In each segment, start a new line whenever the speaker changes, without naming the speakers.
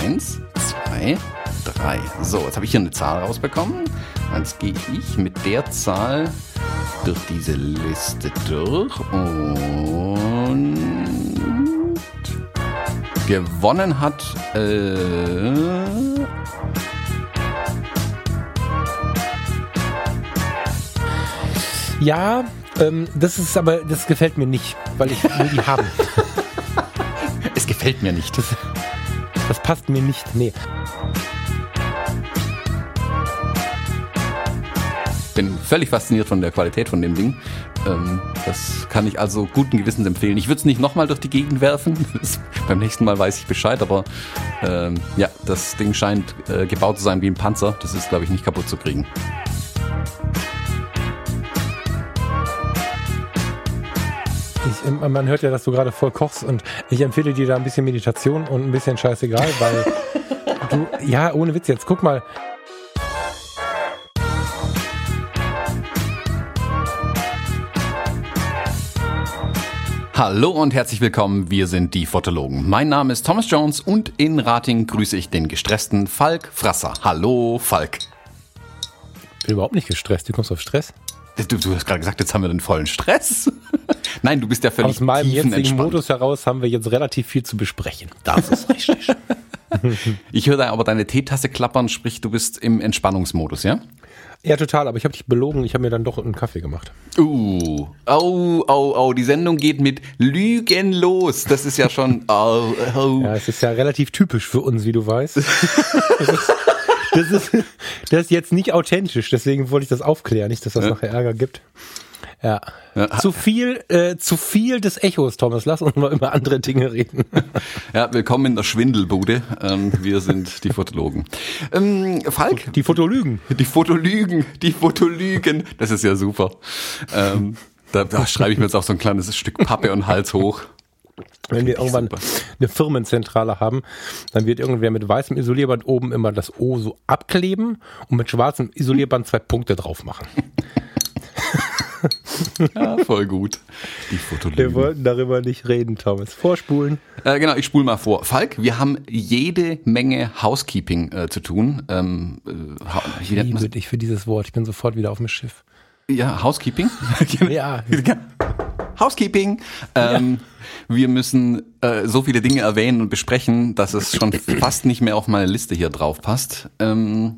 Eins, zwei, drei. So, jetzt habe ich hier eine Zahl rausbekommen. Jetzt gehe ich mit der Zahl durch diese Liste durch und gewonnen hat äh,
Ja, ähm, das ist aber, das gefällt mir nicht, weil ich will die haben.
es gefällt mir nicht.
Das, das passt mir nicht. Nee.
bin völlig fasziniert von der Qualität von dem Ding. Ähm, das kann ich also guten Gewissens empfehlen. Ich würde es nicht nochmal durch die Gegend werfen. Beim nächsten Mal weiß ich Bescheid, aber ähm, ja, das Ding scheint äh, gebaut zu sein wie ein Panzer. Das ist, glaube ich, nicht kaputt zu kriegen.
Man hört ja, dass du gerade voll kochst und ich empfehle dir da ein bisschen Meditation und ein bisschen scheißegal, weil du, ja, ohne Witz jetzt, guck mal.
Hallo und herzlich willkommen, wir sind die Fotologen. Mein Name ist Thomas Jones und in Rating grüße ich den gestressten Falk Frasser. Hallo Falk.
Ich bin überhaupt nicht gestresst, du kommst auf Stress.
Du, du hast gerade gesagt, jetzt haben wir den vollen Stress. Nein, du bist ja völlig
Aus meinem jetzigen. Modus heraus haben wir jetzt relativ viel zu besprechen. Das ist richtig.
Ich höre da aber deine Teetasse klappern, sprich, du bist im Entspannungsmodus, ja?
ja, total, aber ich habe dich belogen, ich habe mir dann doch einen Kaffee gemacht.
Uh, oh, oh, oh, die Sendung geht mit Lügen los. Das ist ja schon, oh, oh.
Ja, es ist ja relativ typisch für uns, wie du weißt. Das ist, das ist, das ist jetzt nicht authentisch, deswegen wollte ich das aufklären, nicht, dass das
Ja.
nachher Ärger gibt. Ja.
Ja.
Zu viel, äh, zu viel des Echos, Thomas. Lass uns mal über andere Dinge reden.
Ja, willkommen in der Schwindelbude. Ähm, wir sind die Fotologen. Ähm, Falk,
Die Fotolügen.
die Fotolügen, die Fotolügen. Das ist ja super. Ähm, da, da schreibe ich mir jetzt auch so ein kleines Stück Pappe und Hals hoch.
Wenn wir irgendwann
super.
eine Firmenzentrale haben, dann wird irgendwer mit weißem Isolierband oben immer das O so abkleben und mit schwarzem Isolierband zwei Punkte drauf machen.
Ja, voll gut. Die
Wir
Fotolügen.
wollten darüber nicht reden, Thomas. Vorspulen.
Äh, genau, ich spule mal vor. Falk, wir haben jede Menge Housekeeping äh, zu tun. Ähm, äh, man's?
Liebe dich für dieses Wort. Ich bin sofort wieder auf dem Schiff.
Ja, Housekeeping.
Ja.
Housekeeping. Ähm, Wir müssen äh, so viele Dinge erwähnen und besprechen, dass es schon fast nicht mehr auf meine Liste hier drauf passt. Ähm,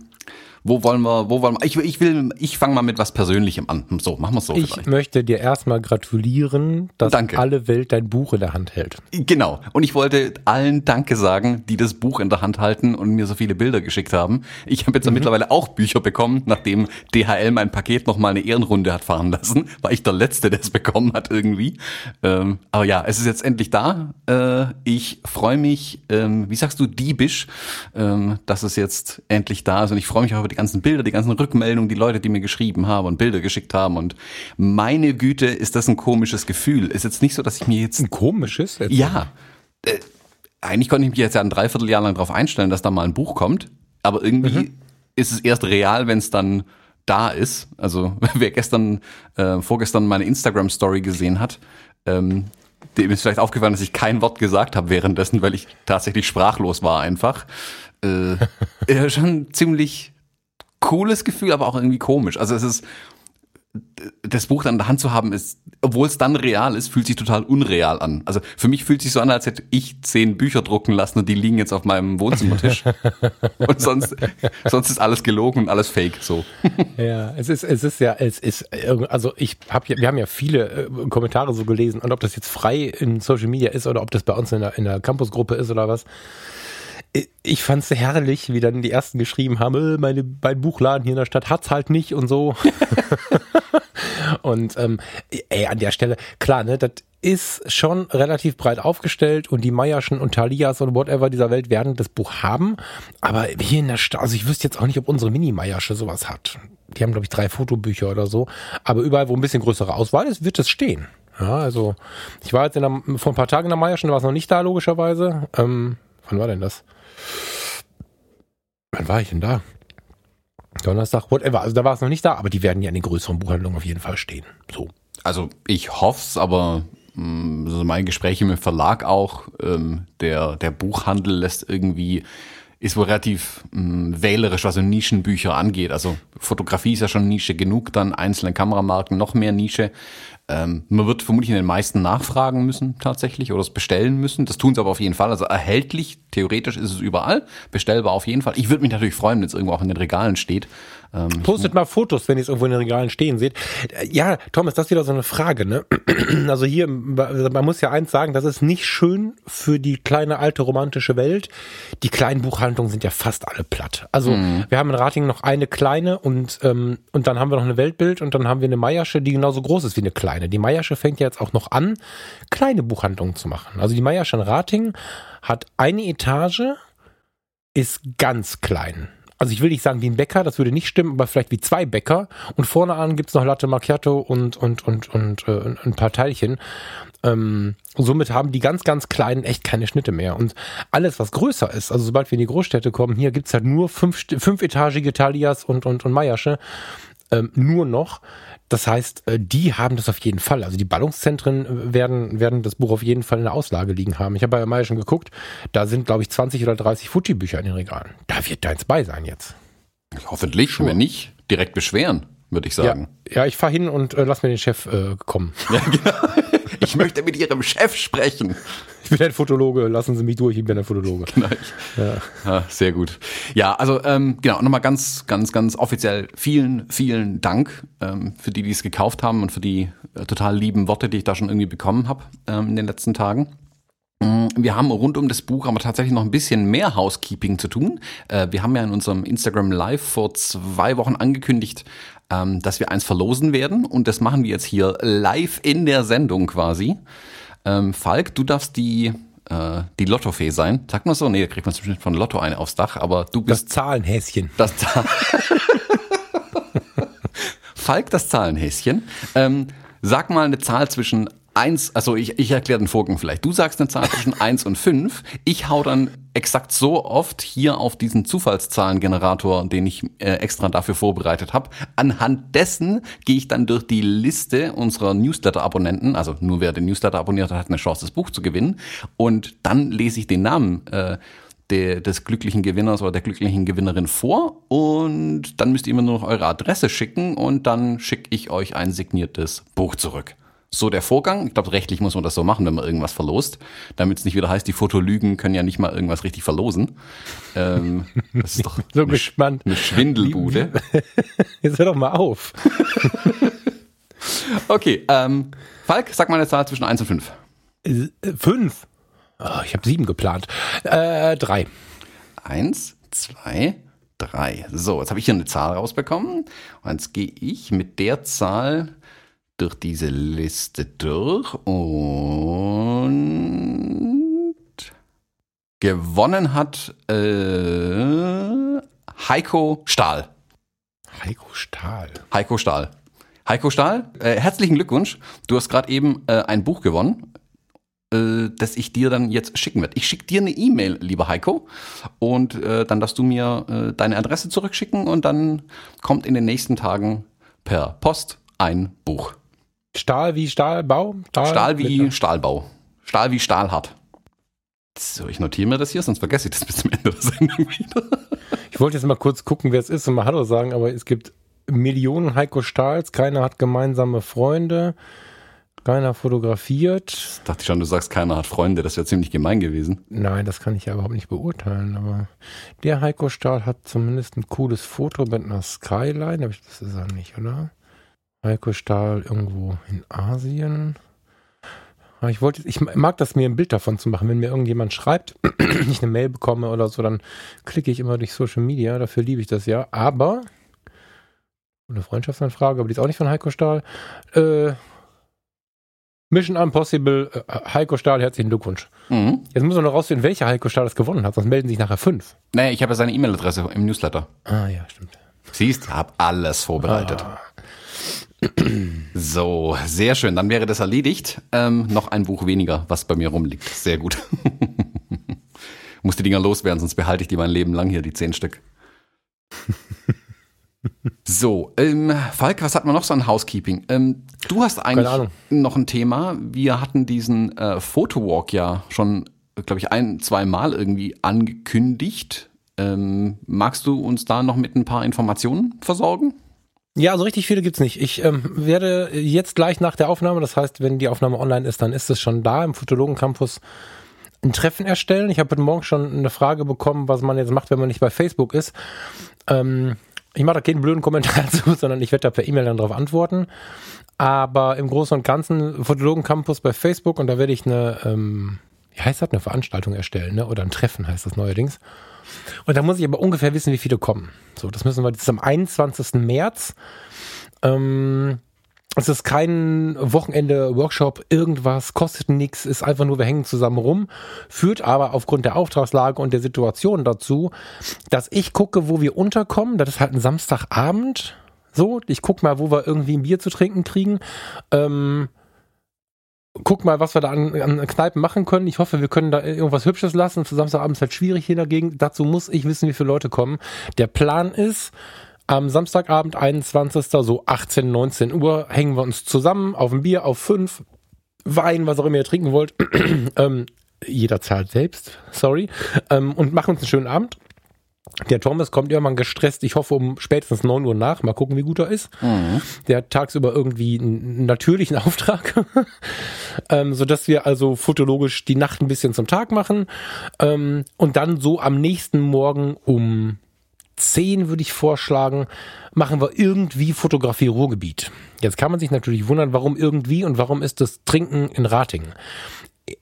wo wollen wir, wo wollen wir, ich, ich will, ich fange mal mit was Persönlichem an. So, machen wir es so
Ich
vielleicht.
möchte dir erstmal gratulieren, dass
Danke.
alle Welt dein Buch in der Hand hält.
Genau. Und ich wollte allen Danke sagen, die das Buch in der Hand halten und mir so viele Bilder geschickt haben. Ich habe jetzt mittlerweile auch Bücher bekommen, nachdem DHL mein Paket nochmal eine Ehrenrunde hat fahren lassen. War ich der Letzte, der es bekommen hat irgendwie. Ähm, aber ja, es ist jetzt endlich da. Äh, ich freue mich, ähm, wie sagst du, diebisch, ähm, dass es jetzt endlich da ist. Und ich freue mich auch über die ganzen Bilder, die ganzen Rückmeldungen, die Leute, die mir geschrieben haben und Bilder geschickt haben. Und meine Güte, ist das ein komisches Gefühl. Ist jetzt nicht so, dass ich mir jetzt
Ein komisches. Jetzt.
ja. Äh, eigentlich konnte ich mich jetzt ja ein Dreivierteljahr lang darauf einstellen, dass da mal ein Buch kommt. Aber irgendwie ist es erst real, wenn es dann da ist. Also wer gestern, äh, vorgestern meine Instagram-Story gesehen hat, ähm, dem ist vielleicht aufgefallen, dass ich kein Wort gesagt habe währenddessen, weil ich tatsächlich sprachlos war einfach. Äh, schon ziemlich cooles Gefühl, aber auch irgendwie komisch. Also es ist das Buch dann in der Hand zu haben, ist, obwohl es dann real ist, fühlt sich total unreal an. Also für mich fühlt sich so an, als hätte ich zehn Bücher drucken lassen und die liegen jetzt auf meinem Wohnzimmertisch. und sonst, sonst ist alles gelogen und alles fake. So.
Ja, es ist, es ist ja, es ist, also ich habe ja, wir haben ja viele äh, Kommentare so gelesen und ob das jetzt frei in Social Media ist oder ob das bei uns in der, in der Campusgruppe ist oder was. Ich- Ich fand's herrlich, wie dann die ersten geschrieben haben, äh, meine, mein Buchladen hier in der Stadt hat's halt nicht und so. und ähm, ey, an der Stelle, klar, ne, das ist schon relativ breit aufgestellt und die Meierschen und Thalias und whatever dieser Welt werden das Buch haben. Aber hier in der Stadt, also ich wüsste jetzt auch nicht, ob unsere Mini-Meiersche sowas hat. Die haben, glaube ich, drei Fotobücher oder so. Aber überall, wo ein bisschen größere Auswahl ist, wird es stehen. Ja, also ich war jetzt in der, vor ein paar Tagen in der Meierschen, war es noch nicht da, logischerweise. Ähm, wann war denn das? Wann war ich denn da? Donnerstag, whatever. Also da war es noch nicht da, aber die werden ja in den größeren Buchhandlungen auf jeden Fall stehen. So.
Also ich hoff's, aber mh, so mein Gespräche mit dem Verlag auch, ähm, der, der Buchhandel lässt irgendwie, ist wohl relativ mh, wählerisch, was so Nischenbücher angeht. Also Fotografie ist ja schon Nische genug, dann einzelne Kameramarken noch mehr Nische. Ähm, man wird vermutlich in den meisten nachfragen müssen tatsächlich oder es bestellen müssen. Das tun sie aber auf jeden Fall. Also erhältlich, theoretisch ist es überall, bestellbar auf jeden Fall. Ich würde mich natürlich freuen, wenn es irgendwo auch in den Regalen steht.
Ähm, Postet mal Fotos, wenn ihr es irgendwo in den Regalen stehen seht. Ja, Thomas, das ist wieder so eine Frage. Ne? Also hier, man muss ja eins sagen, das ist nicht schön für die kleine alte romantische Welt. Die kleinen Buchhandlungen sind ja fast alle platt. Also mhm. wir haben in Ratingen noch eine kleine und, ähm, und dann haben wir noch eine Weltbild und dann haben wir eine Meiersche, die genauso groß ist wie eine kleine. Die Meiersche fängt ja jetzt auch noch an, kleine Buchhandlungen zu machen. Also die Meiersche in Ratingen hat eine Etage, ist ganz klein also ich will nicht sagen wie ein Bäcker, das würde nicht stimmen, aber vielleicht wie zwei Bäcker. Und vorne an gibt's noch Latte Macchiato und, und, und, und äh, ein paar Teilchen. Ähm, somit haben die ganz, ganz Kleinen echt keine Schnitte mehr. Und alles, was größer ist, also sobald wir in die Großstädte kommen, hier gibt's halt nur fünf, fünfetagige Talias und, und, und Meiersche. Ähm, nur noch. Das heißt, äh, die haben das auf jeden Fall. Also die Ballungszentren äh, werden, werden das Buch auf jeden Fall in der Auslage liegen haben. Ich habe bei Maya schon geguckt, da sind, glaube ich, 20 oder 30 Fuji-Bücher in den Regalen. Da wird deins bei sein jetzt.
Hoffentlich, sure. wenn nicht, direkt beschweren, würde ich sagen.
Ja, ja ich fahre hin und äh, lass mir den Chef äh, kommen. Ja, genau.
Ich möchte mit Ihrem Chef sprechen.
Ich bin ein Fotologe, lassen Sie mich durch, ich bin ein Fotologe. Genau.
Ja. ja sehr gut. Ja, also ähm, genau, nochmal ganz, ganz, ganz offiziell vielen, vielen Dank ähm, für die, die es gekauft haben und für die äh, total lieben Worte, die ich da schon irgendwie bekommen habe ähm, in den letzten Tagen. Mm, wir haben rund um das Buch aber tatsächlich noch ein bisschen mehr Housekeeping zu tun. Äh, wir haben ja in unserem Instagram Live vor zwei Wochen angekündigt, ähm, dass wir eins verlosen werden und das machen wir jetzt hier live in der Sendung quasi. Ähm, Falk, du darfst die äh, die Lottofee sein. Sagt man so? Nee, da kriegt man bestimmt von Lotto eine aufs Dach, aber du bist.
Das Zahlenhäschen.
Das Zahl Falk, das Zahlenhäschen. Ähm, sag mal eine Zahl zwischen eins, also ich, ich erkläre den Vorgang vielleicht. Du sagst eine Zahl zwischen eins und fünf. Ich hau dann exakt so oft hier auf diesen Zufallszahlengenerator, den ich äh, extra dafür vorbereitet habe. Anhand dessen gehe ich dann durch die Liste unserer Newsletter-Abonnenten, also nur wer den Newsletter abonniert hat, hat eine Chance, das Buch zu gewinnen. Und dann lese ich den Namen äh, des glücklichen Gewinners oder der glücklichen Gewinnerin vor und dann müsst ihr immer nur noch eure Adresse schicken und dann schicke ich euch ein signiertes Buch zurück so der Vorgang. Ich glaube, rechtlich muss man das so machen, wenn man irgendwas verlost. Damit es nicht wieder heißt, die Fotolügen können ja nicht mal irgendwas richtig verlosen. Ähm, das ist doch
so eine, gespannt.
eine Schwindelbude.
Jetzt hör doch mal auf.
okay, ähm, Falk, sag mal eine Zahl zwischen 1 und 5.
5? Oh, ich habe sieben geplant. Äh, drei.
Eins, zwei, drei. So, jetzt habe ich hier eine Zahl rausbekommen. Und jetzt gehe ich mit der Zahl durch diese Liste durch und gewonnen hat äh, Heiko Stahl.
Heiko Stahl.
Heiko Stahl. Heiko Stahl, äh, herzlichen Glückwunsch. Du hast gerade eben äh, ein Buch gewonnen, äh, das ich dir dann jetzt schicken werde. Ich schicke dir eine E-Mail, lieber Heiko, und äh, dann darfst du mir äh, deine Adresse zurückschicken und dann kommt in den nächsten Tagen per Post ein Buch.
Stahl wie Stahlbau?
Stahl, Stahl wie. Stahlbau. Stahl wie Stahlhart. So, ich notiere mir das hier, sonst vergesse ich das bis zum Ende der Sendung wieder.
Ich wollte jetzt mal kurz gucken, wer es ist und mal Hallo sagen, aber es gibt Millionen Heiko Stahls, keiner hat gemeinsame Freunde, keiner fotografiert.
Das dachte ich schon, du sagst, keiner hat Freunde, das wäre ziemlich gemein gewesen.
Nein, das kann ich ja überhaupt nicht beurteilen, aber der Heiko Stahl hat zumindest ein cooles Foto mit einer Skyline, aber das ist er nicht, oder? Heiko Stahl irgendwo in Asien. Ah, ich wollte, ich mag das mir ein Bild davon zu machen. Wenn mir irgendjemand schreibt, ich eine Mail bekomme oder so, dann klicke ich immer durch Social Media. Dafür liebe ich das ja. Aber eine Freundschaftsanfrage, aber die ist auch nicht von Heiko Stahl. Äh, Mission Impossible, äh, Heiko Stahl, herzlichen Glückwunsch. Mhm. Jetzt muss man noch rausfinden, welcher Heiko Stahl das gewonnen hat, sonst melden sich nachher fünf.
Nee, ich habe ja seine E-Mail-Adresse im Newsletter.
Ah ja, stimmt.
Siehst, hab alles vorbereitet. Ah. So, sehr schön. Dann wäre das erledigt. Ähm, noch ein Buch weniger, was bei mir rumliegt. Sehr gut. Muss die Dinger loswerden, sonst behalte ich die mein Leben lang hier, die zehn Stück. So, ähm, Falk, was hat man noch so an Housekeeping? Ähm, du hast eigentlich noch ein Thema. Wir hatten diesen äh, Photowalk ja schon, glaube ich, ein, zwei Mal irgendwie angekündigt. Ähm, magst du uns da noch mit ein paar Informationen versorgen?
Ja, so richtig viele gibt's nicht. Ich ähm, werde jetzt gleich nach der Aufnahme, das heißt, wenn die Aufnahme online ist, dann ist es schon da im Fotologen Campus ein Treffen erstellen. Ich habe heute Morgen schon eine Frage bekommen, was man jetzt macht, wenn man nicht bei Facebook ist. Ähm, ich mache da keinen blöden Kommentar zu, sondern ich werde da per E-Mail dann darauf antworten. Aber im Großen und Ganzen Fotologen Campus bei Facebook und da werde ich eine, ähm, wie heißt das, eine Veranstaltung erstellen, ne? Oder ein Treffen heißt das neuerdings. Und da muss ich aber ungefähr wissen, wie viele kommen. So, das müssen wir, das ist am 21. März. Ähm, es ist kein Wochenende, Workshop, irgendwas, kostet nichts, ist einfach nur, wir hängen zusammen rum, führt aber aufgrund der Auftragslage und der Situation dazu, dass ich gucke, wo wir unterkommen. Das ist halt ein Samstagabend. So, ich guck mal, wo wir irgendwie ein Bier zu trinken kriegen. Ähm, guck mal, was wir da an, an Kneipen machen können. Ich hoffe, wir können da irgendwas Hübsches lassen. Für Samstagabend ist halt schwierig hier dagegen. Dazu muss ich wissen, wie viele Leute kommen. Der Plan ist, am Samstagabend, 21. so 18, 19 Uhr, hängen wir uns zusammen auf ein Bier, auf fünf, Wein, was auch immer ihr trinken wollt. ähm, jeder zahlt selbst, sorry. Ähm, und machen uns einen schönen Abend. Der Thomas kommt irgendwann gestresst, ich hoffe um spätestens 9 Uhr nach. Mal gucken, wie gut er ist. Mhm. Der hat tagsüber irgendwie einen natürlichen Auftrag. ähm, sodass wir also fotologisch die Nacht ein bisschen zum Tag machen. Ähm, und dann so am nächsten Morgen um 10 würde ich vorschlagen, machen wir irgendwie Fotografie Ruhrgebiet. Jetzt kann man sich natürlich wundern, warum irgendwie und warum ist das Trinken in Ratingen.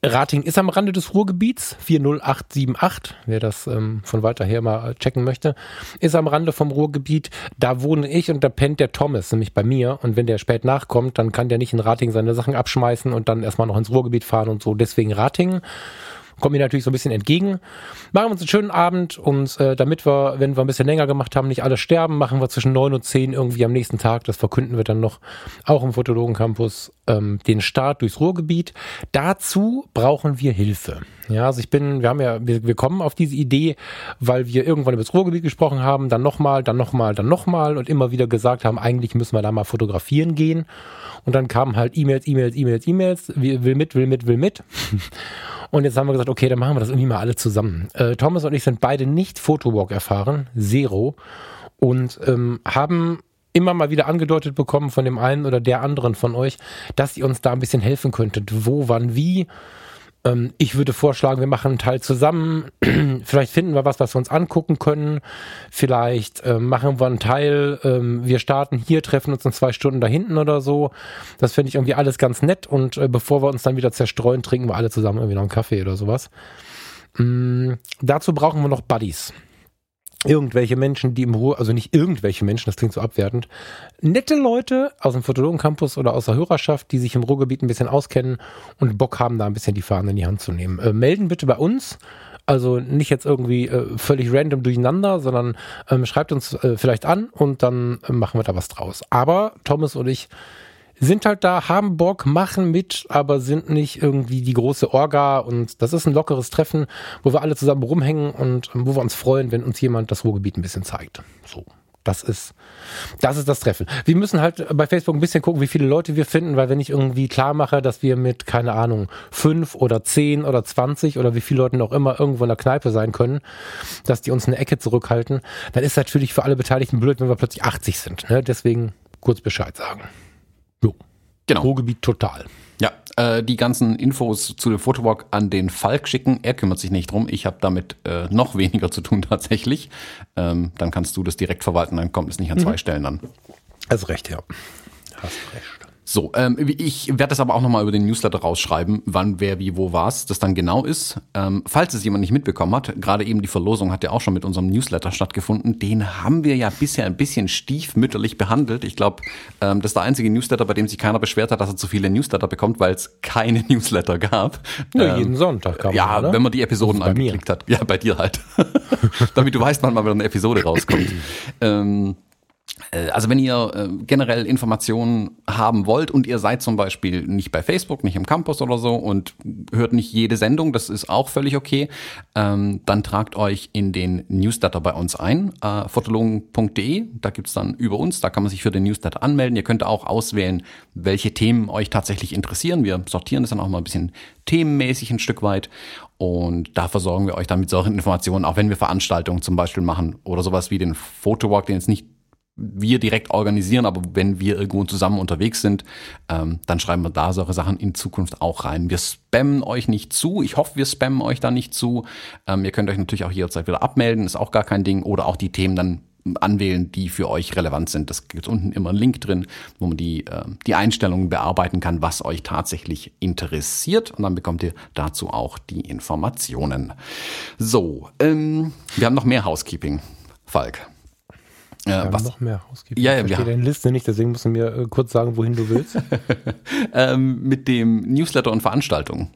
Rating ist am Rande des Ruhrgebiets, 40878, wer das ähm, von weiter her mal checken möchte, ist am Rande vom Ruhrgebiet. Da wohne ich und da pennt der Thomas, nämlich bei mir. Und wenn der spät nachkommt, dann kann der nicht in Rating seine Sachen abschmeißen und dann erstmal noch ins Ruhrgebiet fahren und so. Deswegen Rating kommt mir natürlich so ein bisschen entgegen. Machen wir uns einen schönen Abend und äh, damit wir, wenn wir ein bisschen länger gemacht haben, nicht alle sterben, machen wir zwischen neun und zehn irgendwie am nächsten Tag, das verkünden wir dann noch, auch im Fotologen Campus, ähm, den Start durchs Ruhrgebiet. Dazu brauchen wir Hilfe. Ja, also ich bin, wir haben ja, wir, wir kommen auf diese Idee, weil wir irgendwann über das Ruhrgebiet gesprochen haben, dann nochmal, dann nochmal, dann nochmal und immer wieder gesagt haben, eigentlich müssen wir da mal fotografieren gehen. Und dann kamen halt E-Mails, E-Mails, E-Mails, E-Mails, will mit, will mit, will mit. Und jetzt haben wir gesagt, okay, dann machen wir das irgendwie mal alle zusammen. Äh, Thomas und ich sind beide nicht Photowalk erfahren, zero, und ähm, haben immer mal wieder angedeutet bekommen von dem einen oder der anderen von euch, dass ihr uns da ein bisschen helfen könntet. Wo, wann, wie. Ähm, ich würde vorschlagen, wir machen einen Teil zusammen. Vielleicht finden wir was, was wir uns angucken können. Vielleicht ähm, machen wir einen Teil, ähm, wir starten hier, treffen uns in zwei Stunden da hinten oder so. Das finde ich irgendwie alles ganz nett. Und äh, bevor wir uns dann wieder zerstreuen, trinken wir alle zusammen irgendwie noch einen Kaffee oder sowas. Ähm, dazu brauchen wir noch Buddies irgendwelche Menschen, die im Ruhr, also nicht irgendwelche Menschen, das klingt so abwertend, nette Leute aus dem Fotologen-Campus oder aus der Hörerschaft, die sich im Ruhrgebiet ein bisschen auskennen und Bock haben, da ein bisschen die Fahnen in die Hand zu nehmen. Äh, melden bitte bei uns. Also nicht jetzt irgendwie äh, völlig random durcheinander, sondern ähm, schreibt uns äh, vielleicht an und dann äh, machen wir da was draus. Aber Thomas und ich sind halt da, haben Bock, machen mit, aber sind nicht irgendwie die große Orga und das ist ein lockeres Treffen, wo wir alle zusammen rumhängen und wo wir uns freuen, wenn uns jemand das Ruhrgebiet ein bisschen zeigt. So. Das ist, das ist das Treffen. Wir müssen halt bei Facebook ein bisschen gucken, wie viele Leute wir finden, weil wenn ich irgendwie klar mache, dass wir mit, keine Ahnung, fünf oder zehn oder zwanzig oder wie viele Leuten auch immer irgendwo in der Kneipe sein können, dass die uns eine Ecke zurückhalten, dann ist natürlich für alle Beteiligten blöd, wenn wir plötzlich 80 sind. Ne? Deswegen kurz Bescheid sagen.
Genau.
Ruhrgebiet total.
Ja, äh, die ganzen Infos zu dem Fotowalk an den Falk schicken. Er kümmert sich nicht drum. Ich habe damit äh, noch weniger zu tun tatsächlich. Ähm, dann kannst du das direkt verwalten, dann kommt es nicht an zwei mhm. Stellen an.
Also recht, ja.
Hast recht. So, ähm, ich werde das aber auch nochmal über den Newsletter rausschreiben, wann, wer, wie, wo, was das dann genau ist. Ähm, falls es jemand nicht mitbekommen hat, gerade eben die Verlosung hat ja auch schon mit unserem Newsletter stattgefunden. Den haben wir ja bisher ein bisschen stiefmütterlich behandelt. Ich glaube, ähm, das ist der einzige Newsletter, bei dem sich keiner beschwert hat, dass er zu viele Newsletter bekommt, weil es keine Newsletter gab.
Ja, jeden ähm, Sonntag
kam Ja, oder? wenn man die Episoden angeklickt mir. hat. Ja, bei dir halt. Damit du weißt, wann mal wieder eine Episode rauskommt. ähm, Äh, also wenn ihr äh, generell Informationen haben wollt und ihr seid zum Beispiel nicht bei Facebook, nicht im Campus oder so und hört nicht jede Sendung, das ist auch völlig okay, ähm, dann tragt euch in den Newsletter bei uns ein, äh, fotologen.de, da gibt's dann über uns, da kann man sich für den Newsletter anmelden. Ihr könnt auch auswählen, welche Themen euch tatsächlich interessieren. Wir sortieren das dann auch mal ein bisschen themenmäßig ein Stück weit und da versorgen wir euch dann mit solchen Informationen, auch wenn wir Veranstaltungen zum Beispiel machen oder sowas wie den Photowalk, den jetzt nicht wir direkt organisieren, aber wenn wir irgendwo zusammen unterwegs sind, ähm, dann schreiben wir da solche Sachen in Zukunft auch rein. Wir spammen euch nicht zu. Ich hoffe, wir spammen euch da nicht zu. Ähm, ihr könnt euch natürlich auch jederzeit wieder abmelden, ist auch gar kein Ding. Oder auch die Themen dann anwählen, die für euch relevant sind. Das gibt unten immer einen Link drin, wo man die, äh, die Einstellungen bearbeiten kann, was euch tatsächlich interessiert. Und dann bekommt ihr dazu auch die Informationen. So, ähm, wir haben noch mehr Housekeeping. Falk.
Ja, wir was? noch mehr Housekeeping. Ja, ja, ich verstehe deine Liste nicht, deswegen musst du mir äh, kurz sagen, wohin du willst.
ähm, mit dem Newsletter und Veranstaltungen.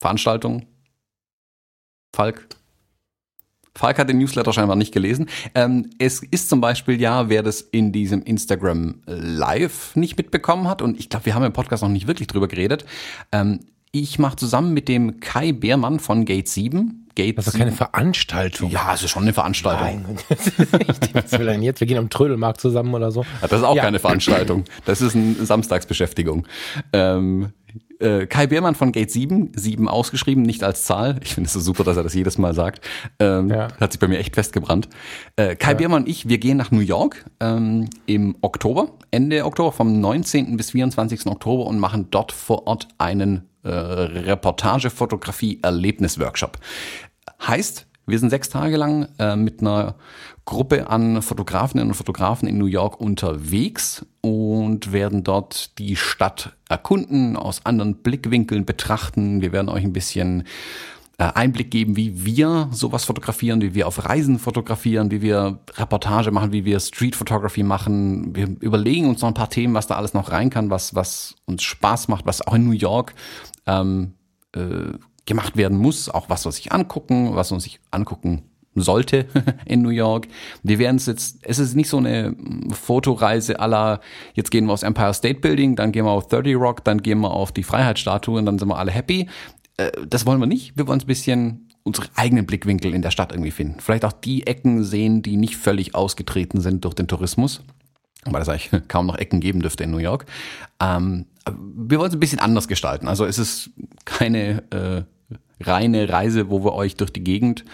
Veranstaltungen? Falk? Falk hat den Newsletter scheinbar nicht gelesen. Ähm, es ist zum Beispiel ja, wer das in diesem Instagram Live nicht mitbekommen hat, und ich glaube, wir haben im Podcast noch nicht wirklich drüber geredet. Ähm, ich mache zusammen mit dem Kai Beermann von Gate 7,
Gate. Also keine Veranstaltung.
Ja, es ist schon eine Veranstaltung. Nein,
was will denn jetzt? Wir gehen am Trödelmarkt zusammen oder so.
Das ist auch ja. keine Veranstaltung. Das ist eine Samstagsbeschäftigung. Ähm, äh, Kai Beermann von Gate 7, 7 ausgeschrieben, nicht als Zahl. Ich finde es so super, dass er das jedes Mal sagt. Ähm, ja. Hat sich bei mir echt festgebrannt. Äh, Kai ja. Beermann und ich, wir gehen nach New York ähm, im Oktober, Ende Oktober, vom 19. bis 24. Oktober und machen dort vor Ort einen äh, Reportagefotografie-Erlebnisworkshop. Heißt, wir sind sechs Tage lang äh, mit einer Gruppe an Fotografinnen und Fotografen in New York unterwegs und werden dort die Stadt erkunden, aus anderen Blickwinkeln betrachten. Wir werden euch ein bisschen äh, Einblick geben, wie wir sowas fotografieren, wie wir auf Reisen fotografieren, wie wir Reportage machen, wie wir Street Photography machen. Wir überlegen uns noch ein paar Themen, was da alles noch rein kann, was, was uns Spaß macht, was auch in New York ähm, äh, gemacht werden muss, auch was wir sich angucken, was man sich angucken sollte in New York. Wir werden es jetzt, es ist nicht so eine Fotoreise aller, jetzt gehen wir aufs Empire State Building, dann gehen wir auf 30 Rock, dann gehen wir auf die Freiheitsstatue und dann sind wir alle happy. Äh, das wollen wir nicht. Wir wollen ein bisschen unsere eigenen Blickwinkel in der Stadt irgendwie finden. Vielleicht auch die Ecken sehen, die nicht völlig ausgetreten sind durch den Tourismus. Weil es eigentlich kaum noch Ecken geben dürfte in New York. Ähm, wir wollen es ein bisschen anders gestalten. Also es ist keine äh, reine Reise, wo wir euch durch die Gegend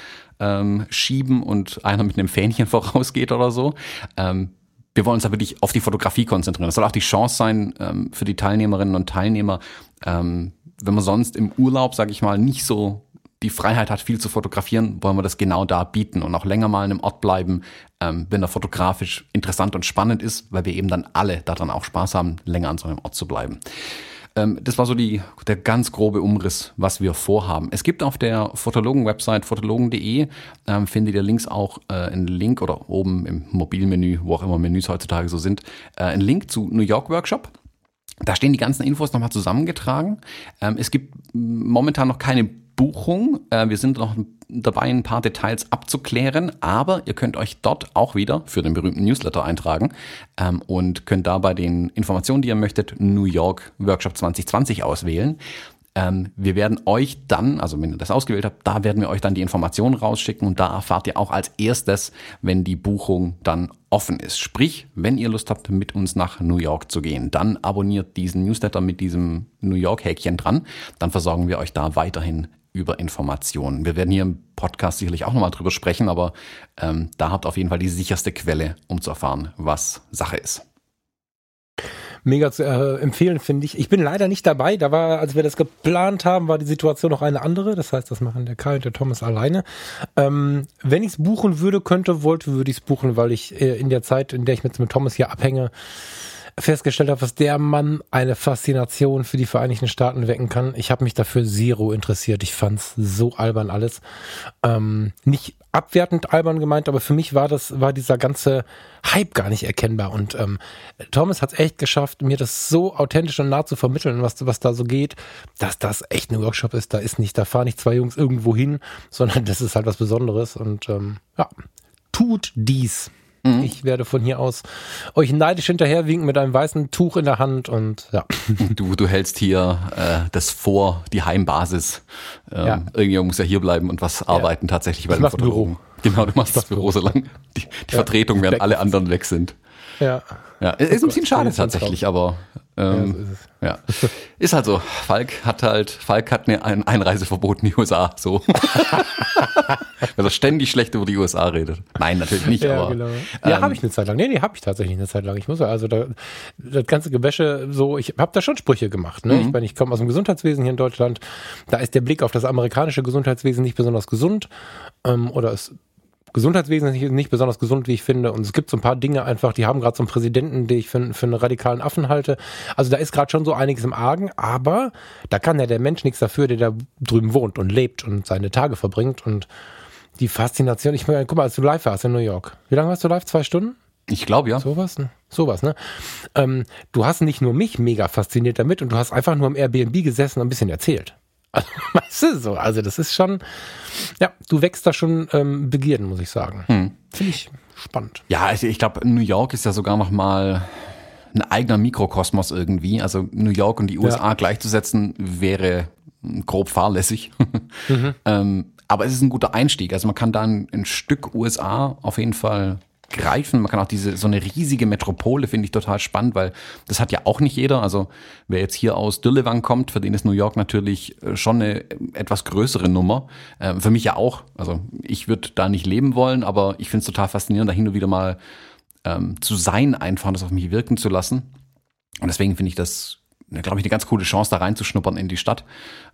ähm, schieben und einer mit einem Fähnchen vorausgeht oder so. Ähm, wir wollen uns da wirklich auf die Fotografie konzentrieren. Das soll auch die Chance sein ähm, für die Teilnehmerinnen und Teilnehmer, ähm, wenn man sonst im Urlaub, sage ich mal, nicht so die Freiheit hat, viel zu fotografieren, wollen wir das genau da bieten und auch länger mal in einem Ort bleiben, ähm, wenn er fotografisch interessant und spannend ist, weil wir eben dann alle daran auch Spaß haben, länger an so einem Ort zu bleiben. Ähm, das war so die, der ganz grobe Umriss, was wir vorhaben. Es gibt auf der Fotologen-Website fotologen.de, ähm, findet ihr links auch äh, einen Link oder oben im Mobilmenü, wo auch immer Menüs heutzutage so sind, äh, einen Link zu New York Workshop. Da stehen die ganzen Infos nochmal zusammengetragen. Ähm, es gibt momentan noch keine Buchung. Äh, wir sind noch dabei, ein paar Details abzuklären, aber ihr könnt euch dort auch wieder für den berühmten Newsletter eintragen ähm, und könnt da bei den Informationen, die ihr möchtet, New York Workshop 2020 auswählen. Ähm, wir werden euch dann, also wenn ihr das ausgewählt habt, da werden wir euch dann die Informationen rausschicken und da erfahrt ihr auch als erstes, wenn die Buchung dann offen ist. Sprich, wenn ihr Lust habt, mit uns nach New York zu gehen, dann abonniert diesen Newsletter mit diesem New York-Häkchen dran. Dann versorgen wir euch da weiterhin über Informationen. Wir werden hier im Podcast sicherlich auch nochmal drüber sprechen, aber ähm, da habt auf jeden Fall die sicherste Quelle, um zu erfahren, was Sache ist.
Mega zu äh, empfehlen, finde ich. Ich bin leider nicht dabei. Da war, als wir das geplant haben, war die Situation noch eine andere. Das heißt, das machen der Kai und der Thomas alleine. Ähm, wenn ich es buchen würde, könnte, wollte, würde ich es buchen, weil ich äh, in der Zeit, in der ich mit, mit Thomas hier abhänge, festgestellt habe, was der Mann eine Faszination für die Vereinigten Staaten wecken kann. Ich habe mich dafür zero interessiert. Ich fand's so albern alles. Ähm, nicht abwertend albern gemeint, aber für mich war das, war dieser ganze Hype gar nicht erkennbar. Und ähm, Thomas hat es echt geschafft, mir das so authentisch und nah zu vermitteln, was, was da so geht, dass das echt ein Workshop ist. Da ist nicht, da fahren nicht zwei Jungs irgendwo hin, sondern das ist halt was Besonderes. Und ähm, ja, tut dies. Mhm. Ich werde von hier aus euch neidisch hinterherwinken mit einem weißen Tuch in der Hand und ja.
Du, du hältst hier äh, das vor, die Heimbasis. Ähm, ja. Irgendjemand muss ja hier bleiben und was arbeiten ja. tatsächlich bei
ich dem Büro.
Genau, du machst das Büro, solange die, die ja. Vertretung, während alle anderen weg sind.
Ja.
Ja, ist ein bisschen schade tatsächlich, aber ähm, ja, so ist, ja. ist halt so. Falk hat halt, Falk hat ein Einreiseverbot in die USA, so. Er ständig schlecht über die USA redet. Nein, natürlich nicht, ja, aber. Genau.
Ja, ähm, habe ich eine Zeit lang. Nee, nee, habe ich tatsächlich eine Zeit lang. Ich muss also da, das ganze Gewäsche so, ich habe da schon Sprüche gemacht. Ne? Mhm. Ich, meine, ich komme aus dem Gesundheitswesen hier in Deutschland. Da ist der Blick auf das amerikanische Gesundheitswesen nicht besonders gesund. Ähm, oder es Gesundheitswesen ist nicht, besonders gesund, wie ich finde. Und es gibt so ein paar Dinge einfach, die haben gerade so einen Präsidenten, den ich für, für einen radikalen Affen halte. Also da ist gerade schon so einiges im Argen, aber da kann ja der Mensch nichts dafür, der da drüben wohnt und lebt und seine Tage verbringt. Und die Faszination, ich meine, guck mal, als du live warst in New York, wie lange warst du live? Zwei Stunden?
Ich glaube, ja.
Sowas, ne? Sowas, ne? Ähm, du hast nicht nur mich mega fasziniert damit und du hast einfach nur im Airbnb gesessen und ein bisschen erzählt. Also, weißt du, so, also das ist schon, ja, du wächst da schon ähm, Begierden, muss ich sagen. Hm. Finde ich spannend.
Ja, also ich glaube, New York ist ja sogar noch mal ein eigener Mikrokosmos irgendwie. Also New York und die USA ja. gleichzusetzen wäre grob fahrlässig. Mhm. ähm, aber es ist ein guter Einstieg. Also man kann da ein, ein Stück USA auf jeden Fall greifen. Man kann auch diese, so eine riesige Metropole finde ich total spannend, weil das hat ja auch nicht jeder. Also wer jetzt hier aus Dürlewang kommt, für den ist New York natürlich äh, schon eine etwas größere Nummer. Ähm, für mich ja auch. Also ich würde da nicht leben wollen, aber ich finde es total faszinierend, da hin und wieder mal ähm, zu sein, einfach das auf mich wirken zu lassen. Und deswegen finde ich das glaube ich, eine ganz coole Chance, da reinzuschnuppern in die Stadt.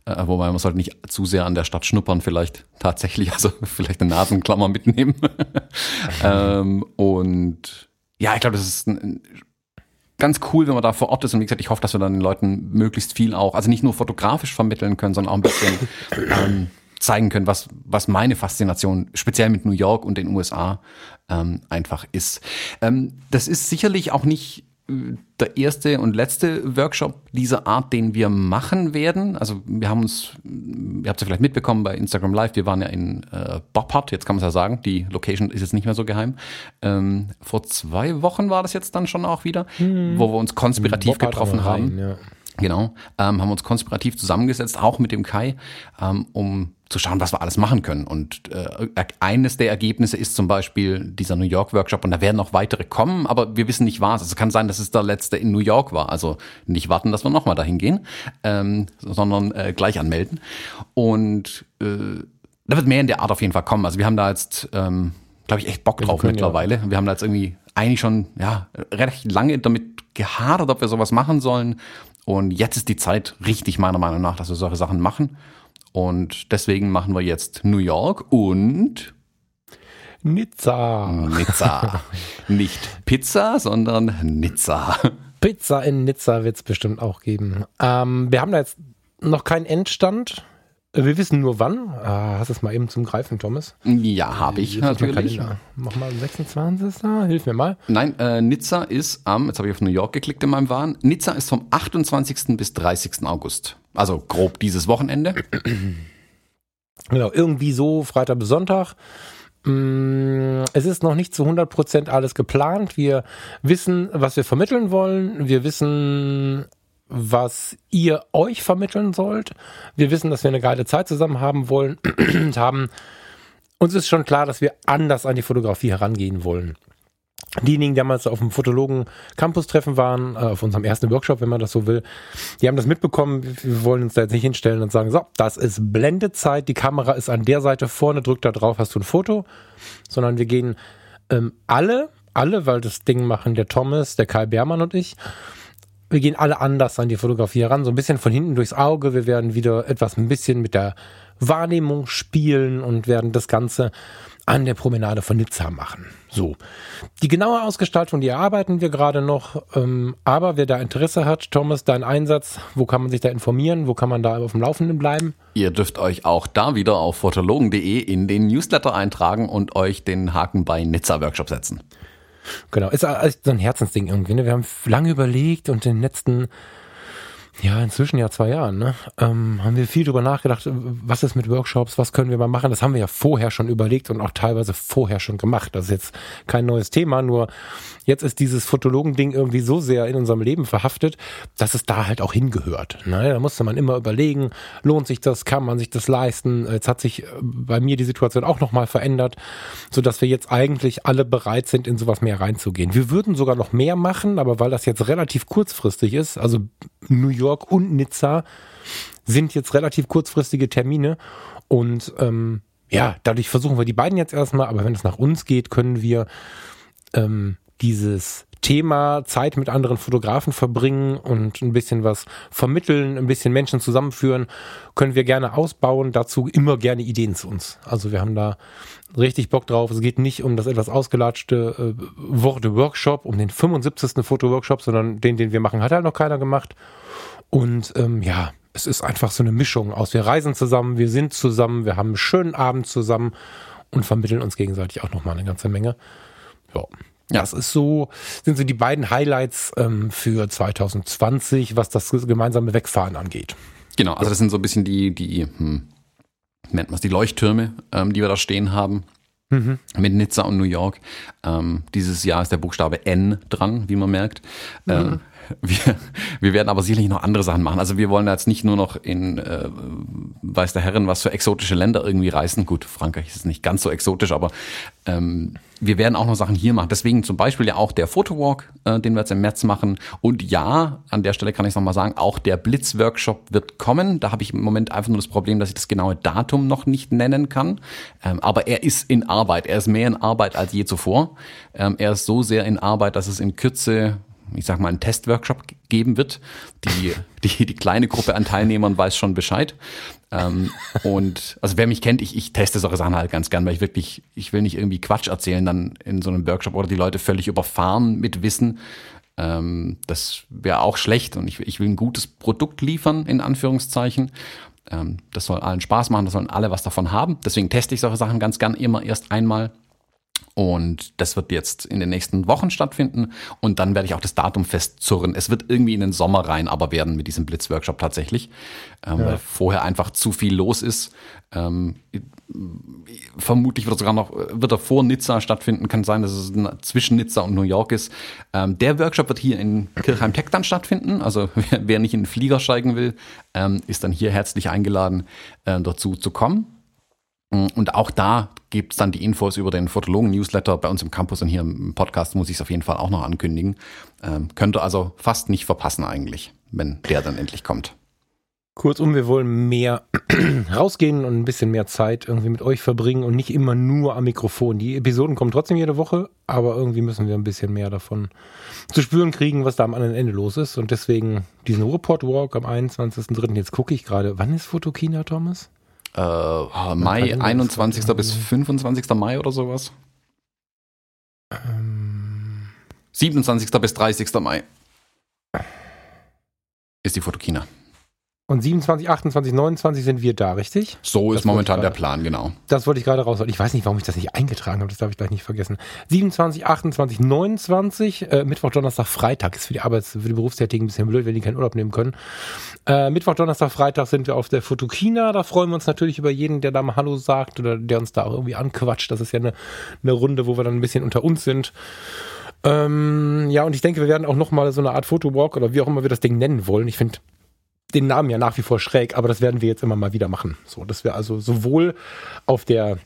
Äh, wobei man sollte nicht zu sehr an der Stadt schnuppern, vielleicht tatsächlich, also vielleicht eine Nasenklammer mitnehmen. ähm, und ja, ich glaube, das ist ein, ganz cool, wenn man da vor Ort ist. Und wie gesagt, ich hoffe, dass wir dann den Leuten möglichst viel auch, also nicht nur fotografisch vermitteln können, sondern auch ein bisschen ähm, zeigen können, was, was meine Faszination speziell mit New York und den USA ähm, einfach ist. Ähm, das ist sicherlich auch nicht der erste und letzte Workshop dieser Art, den wir machen werden. Also wir haben uns, ihr habt es ja vielleicht mitbekommen bei Instagram Live, wir waren ja in äh, Boppard, jetzt kann man es ja sagen, die Location ist jetzt nicht mehr so geheim. Ähm, vor zwei Wochen war das jetzt dann schon auch wieder, hm. wo wir uns konspirativ getroffen haben. Ja. Genau, ähm, haben uns konspirativ zusammengesetzt, auch mit dem Kai, ähm, um zu schauen, was wir alles machen können. Und äh, eines der Ergebnisse ist zum Beispiel dieser New York Workshop und da werden noch weitere kommen, aber wir wissen nicht was. Es kann sein, dass es der letzte in New York war. Also nicht warten, dass wir nochmal dahin gehen, ähm, sondern äh, gleich anmelden. Und äh, da wird mehr in der Art auf jeden Fall kommen. Also wir haben da jetzt, ähm, glaube ich, echt Bock drauf können, mittlerweile. Ja. Wir haben da jetzt irgendwie eigentlich schon ja recht lange damit gehadert, ob wir sowas machen sollen. Und jetzt ist die Zeit richtig meiner Meinung nach, dass wir solche Sachen machen. Und deswegen machen wir jetzt New York und
Nizza.
Nizza. Nicht Pizza, sondern Nizza.
Pizza in Nizza wird es bestimmt auch geben. Ähm, wir haben da jetzt noch keinen Endstand. Wir wissen nur wann. Ah, hast du es mal eben zum Greifen, Thomas?
Ja, habe ich natürlich.
Mach mal 26. Hilf mir mal.
Nein, äh, Nizza ist am, jetzt habe ich auf New York geklickt in meinem Wahn. Nizza ist vom 28. bis 30. August. Also grob dieses Wochenende.
Genau, irgendwie so Freitag bis Sonntag. Mm, es ist noch nicht zu 100% alles geplant. Wir wissen, was wir vermitteln wollen. Wir wissen, was ihr euch vermitteln sollt. Wir wissen, dass wir eine geile Zeit zusammen haben wollen und haben. Uns ist schon klar, dass wir anders an die Fotografie herangehen wollen. Diejenigen, die damals auf dem Fotologen Campus Treffen waren, äh, auf unserem ersten Workshop, wenn man das so will, die haben das mitbekommen. Wir wollen uns da jetzt nicht hinstellen und sagen, so, das ist Blendezeit, die Kamera ist an der Seite vorne, drück da drauf, hast du ein Foto, sondern wir gehen ähm, alle, alle, weil das Ding machen der Thomas, der Kai Bermann und ich, wir gehen alle anders an die Fotografie heran, so ein bisschen von hinten durchs Auge. Wir werden wieder etwas ein bisschen mit der Wahrnehmung spielen und werden das Ganze an der Promenade von Nizza machen. So. Die genaue Ausgestaltung, die erarbeiten wir gerade noch. Ähm, aber wer da Interesse hat, Thomas, dein Einsatz, wo kann man sich da informieren? Wo kann man da auf dem Laufenden bleiben?
Ihr dürft euch auch da wieder auf fotologen.de in den Newsletter eintragen und euch den Haken bei Nizza Workshop setzen.
Genau, ist so ein Herzensding irgendwie. Ne? Wir haben lange überlegt und den letzten ja, inzwischen ja zwei Jahren, ne, ähm, haben wir viel drüber nachgedacht, was ist mit Workshops, was können wir mal machen. Das haben wir ja vorher schon überlegt und auch teilweise vorher schon gemacht. Das ist jetzt kein neues Thema, nur jetzt ist dieses Fotologen-Ding irgendwie so sehr in unserem Leben verhaftet, dass es da halt auch hingehört. Ne? Da musste man immer überlegen, lohnt sich das, kann man sich das leisten. Jetzt hat sich äh, bei mir die Situation auch nochmal verändert, so dass wir jetzt eigentlich alle bereit sind, in sowas mehr reinzugehen. Wir würden sogar noch mehr machen, aber weil das jetzt relativ kurzfristig ist, also New York und Nizza sind jetzt relativ kurzfristige Termine und ähm, ja, dadurch versuchen wir die beiden jetzt erstmal, aber wenn es nach uns geht, können wir ähm, dieses Thema Zeit mit anderen Fotografen verbringen und ein bisschen was vermitteln, ein bisschen Menschen zusammenführen, können wir gerne ausbauen. Dazu immer gerne Ideen zu uns. Also wir haben da richtig Bock drauf. Es geht nicht um das etwas ausgelatschte äh, Worte Workshop, um den 75. Fotoworkshop, sondern den, den wir machen, hat halt noch keiner gemacht. Und ähm, ja, es ist einfach so eine Mischung aus, wir reisen zusammen, wir sind zusammen, wir haben einen schönen Abend zusammen und vermitteln uns gegenseitig auch nochmal eine ganze Menge. Ja. Ja, es ist so, sind so die beiden Highlights ähm, für 2020, was das gemeinsame Wegfahren angeht.
Genau, also das sind so ein bisschen die, die, hm, nennt man es, die Leuchttürme, ähm, die wir da stehen haben. Mhm. Mit Nizza und New York. Ähm, dieses Jahr ist der Buchstabe N dran, wie man merkt. Mhm. Wir, wir werden aber sicherlich noch andere Sachen machen. Also wir wollen jetzt nicht nur noch in, äh, weiß der Herren, was für exotische Länder irgendwie reisen. Gut, Frankreich ist nicht ganz so exotisch, aber ähm, wir werden auch noch Sachen hier machen. Deswegen zum Beispiel ja auch der Fotowalk, äh, den wir jetzt im März machen. Und ja, an der Stelle kann ich es nochmal sagen, auch der Blitz-Workshop wird kommen. Da habe ich im Moment einfach nur das Problem, dass ich das genaue Datum noch nicht nennen kann. Ähm, aber er ist in Arbeit. Er ist mehr in Arbeit als je zuvor. Ähm, er ist so sehr in Arbeit, dass es in Kürze ich sag mal, einen Testworkshop geben wird. Die, die, die kleine Gruppe an Teilnehmern weiß schon Bescheid. Ähm, und also wer mich kennt, ich, ich teste solche Sachen halt ganz gern, weil ich wirklich, ich will nicht irgendwie Quatsch erzählen dann in so einem Workshop oder die Leute völlig überfahren mit Wissen. Ähm, das wäre auch schlecht und ich, ich will ein gutes Produkt liefern, in Anführungszeichen. Ähm, das soll allen Spaß machen, das sollen alle was davon haben. Deswegen teste ich solche Sachen ganz gern immer erst einmal und das wird jetzt in den nächsten Wochen stattfinden. Und dann werde ich auch das Datum festzurren. Es wird irgendwie in den Sommer rein aber werden mit diesem Blitzworkshop tatsächlich. Ähm, ja. Weil vorher einfach zu viel los ist. Ähm, vermutlich wird er sogar noch, wird er vor Nizza stattfinden. Kann sein, dass es zwischen Nizza und New York ist. Ähm, der Workshop wird hier in Kirchheim Tech dann stattfinden. Also wer, wer nicht in den Flieger steigen will, ähm, ist dann hier herzlich eingeladen, äh, dazu zu kommen. Und auch da gibt es dann die Infos über den Fotologen-Newsletter bei uns im Campus und hier im Podcast muss ich es auf jeden Fall auch noch ankündigen. Ähm, könnt ihr also fast nicht verpassen eigentlich, wenn der dann endlich kommt.
Kurzum, wir wollen mehr rausgehen und ein bisschen mehr Zeit irgendwie mit euch verbringen und nicht immer nur am Mikrofon. Die Episoden kommen trotzdem jede Woche, aber irgendwie müssen wir ein bisschen mehr davon zu spüren kriegen, was da am anderen Ende los ist. Und deswegen diesen Ruhrport Walk am 21.03. Jetzt gucke ich gerade, wann ist Fotokina, Thomas?
Äh, Mai, 21. bis 25. Mai oder sowas. Ähm. 27. bis 30. Mai ist die Fotokina.
Und 27, 28, 29 sind wir da, richtig?
So ist momentan der Plan, genau.
Das wollte ich gerade raus. Ich weiß nicht, warum ich das nicht eingetragen habe, das darf ich gleich nicht vergessen. 27, 28, 29, äh, Mittwoch, Donnerstag, Freitag ist für die Arbeits-, für die Berufstätigen ein bisschen blöd, wenn die keinen Urlaub nehmen können. Äh, Mittwoch, Donnerstag, Freitag sind wir auf der Fotokina. Da freuen wir uns natürlich über jeden, der da mal Hallo sagt oder der uns da auch irgendwie anquatscht. Das ist ja eine, eine Runde, wo wir dann ein bisschen unter uns sind. Ähm, ja, und ich denke, wir werden auch nochmal so eine Art Fotowalk oder wie auch immer wir das Ding nennen wollen. Ich finde den Namen ja nach wie vor schräg, aber das werden wir jetzt immer mal wieder machen. So, dass wir also sowohl auf der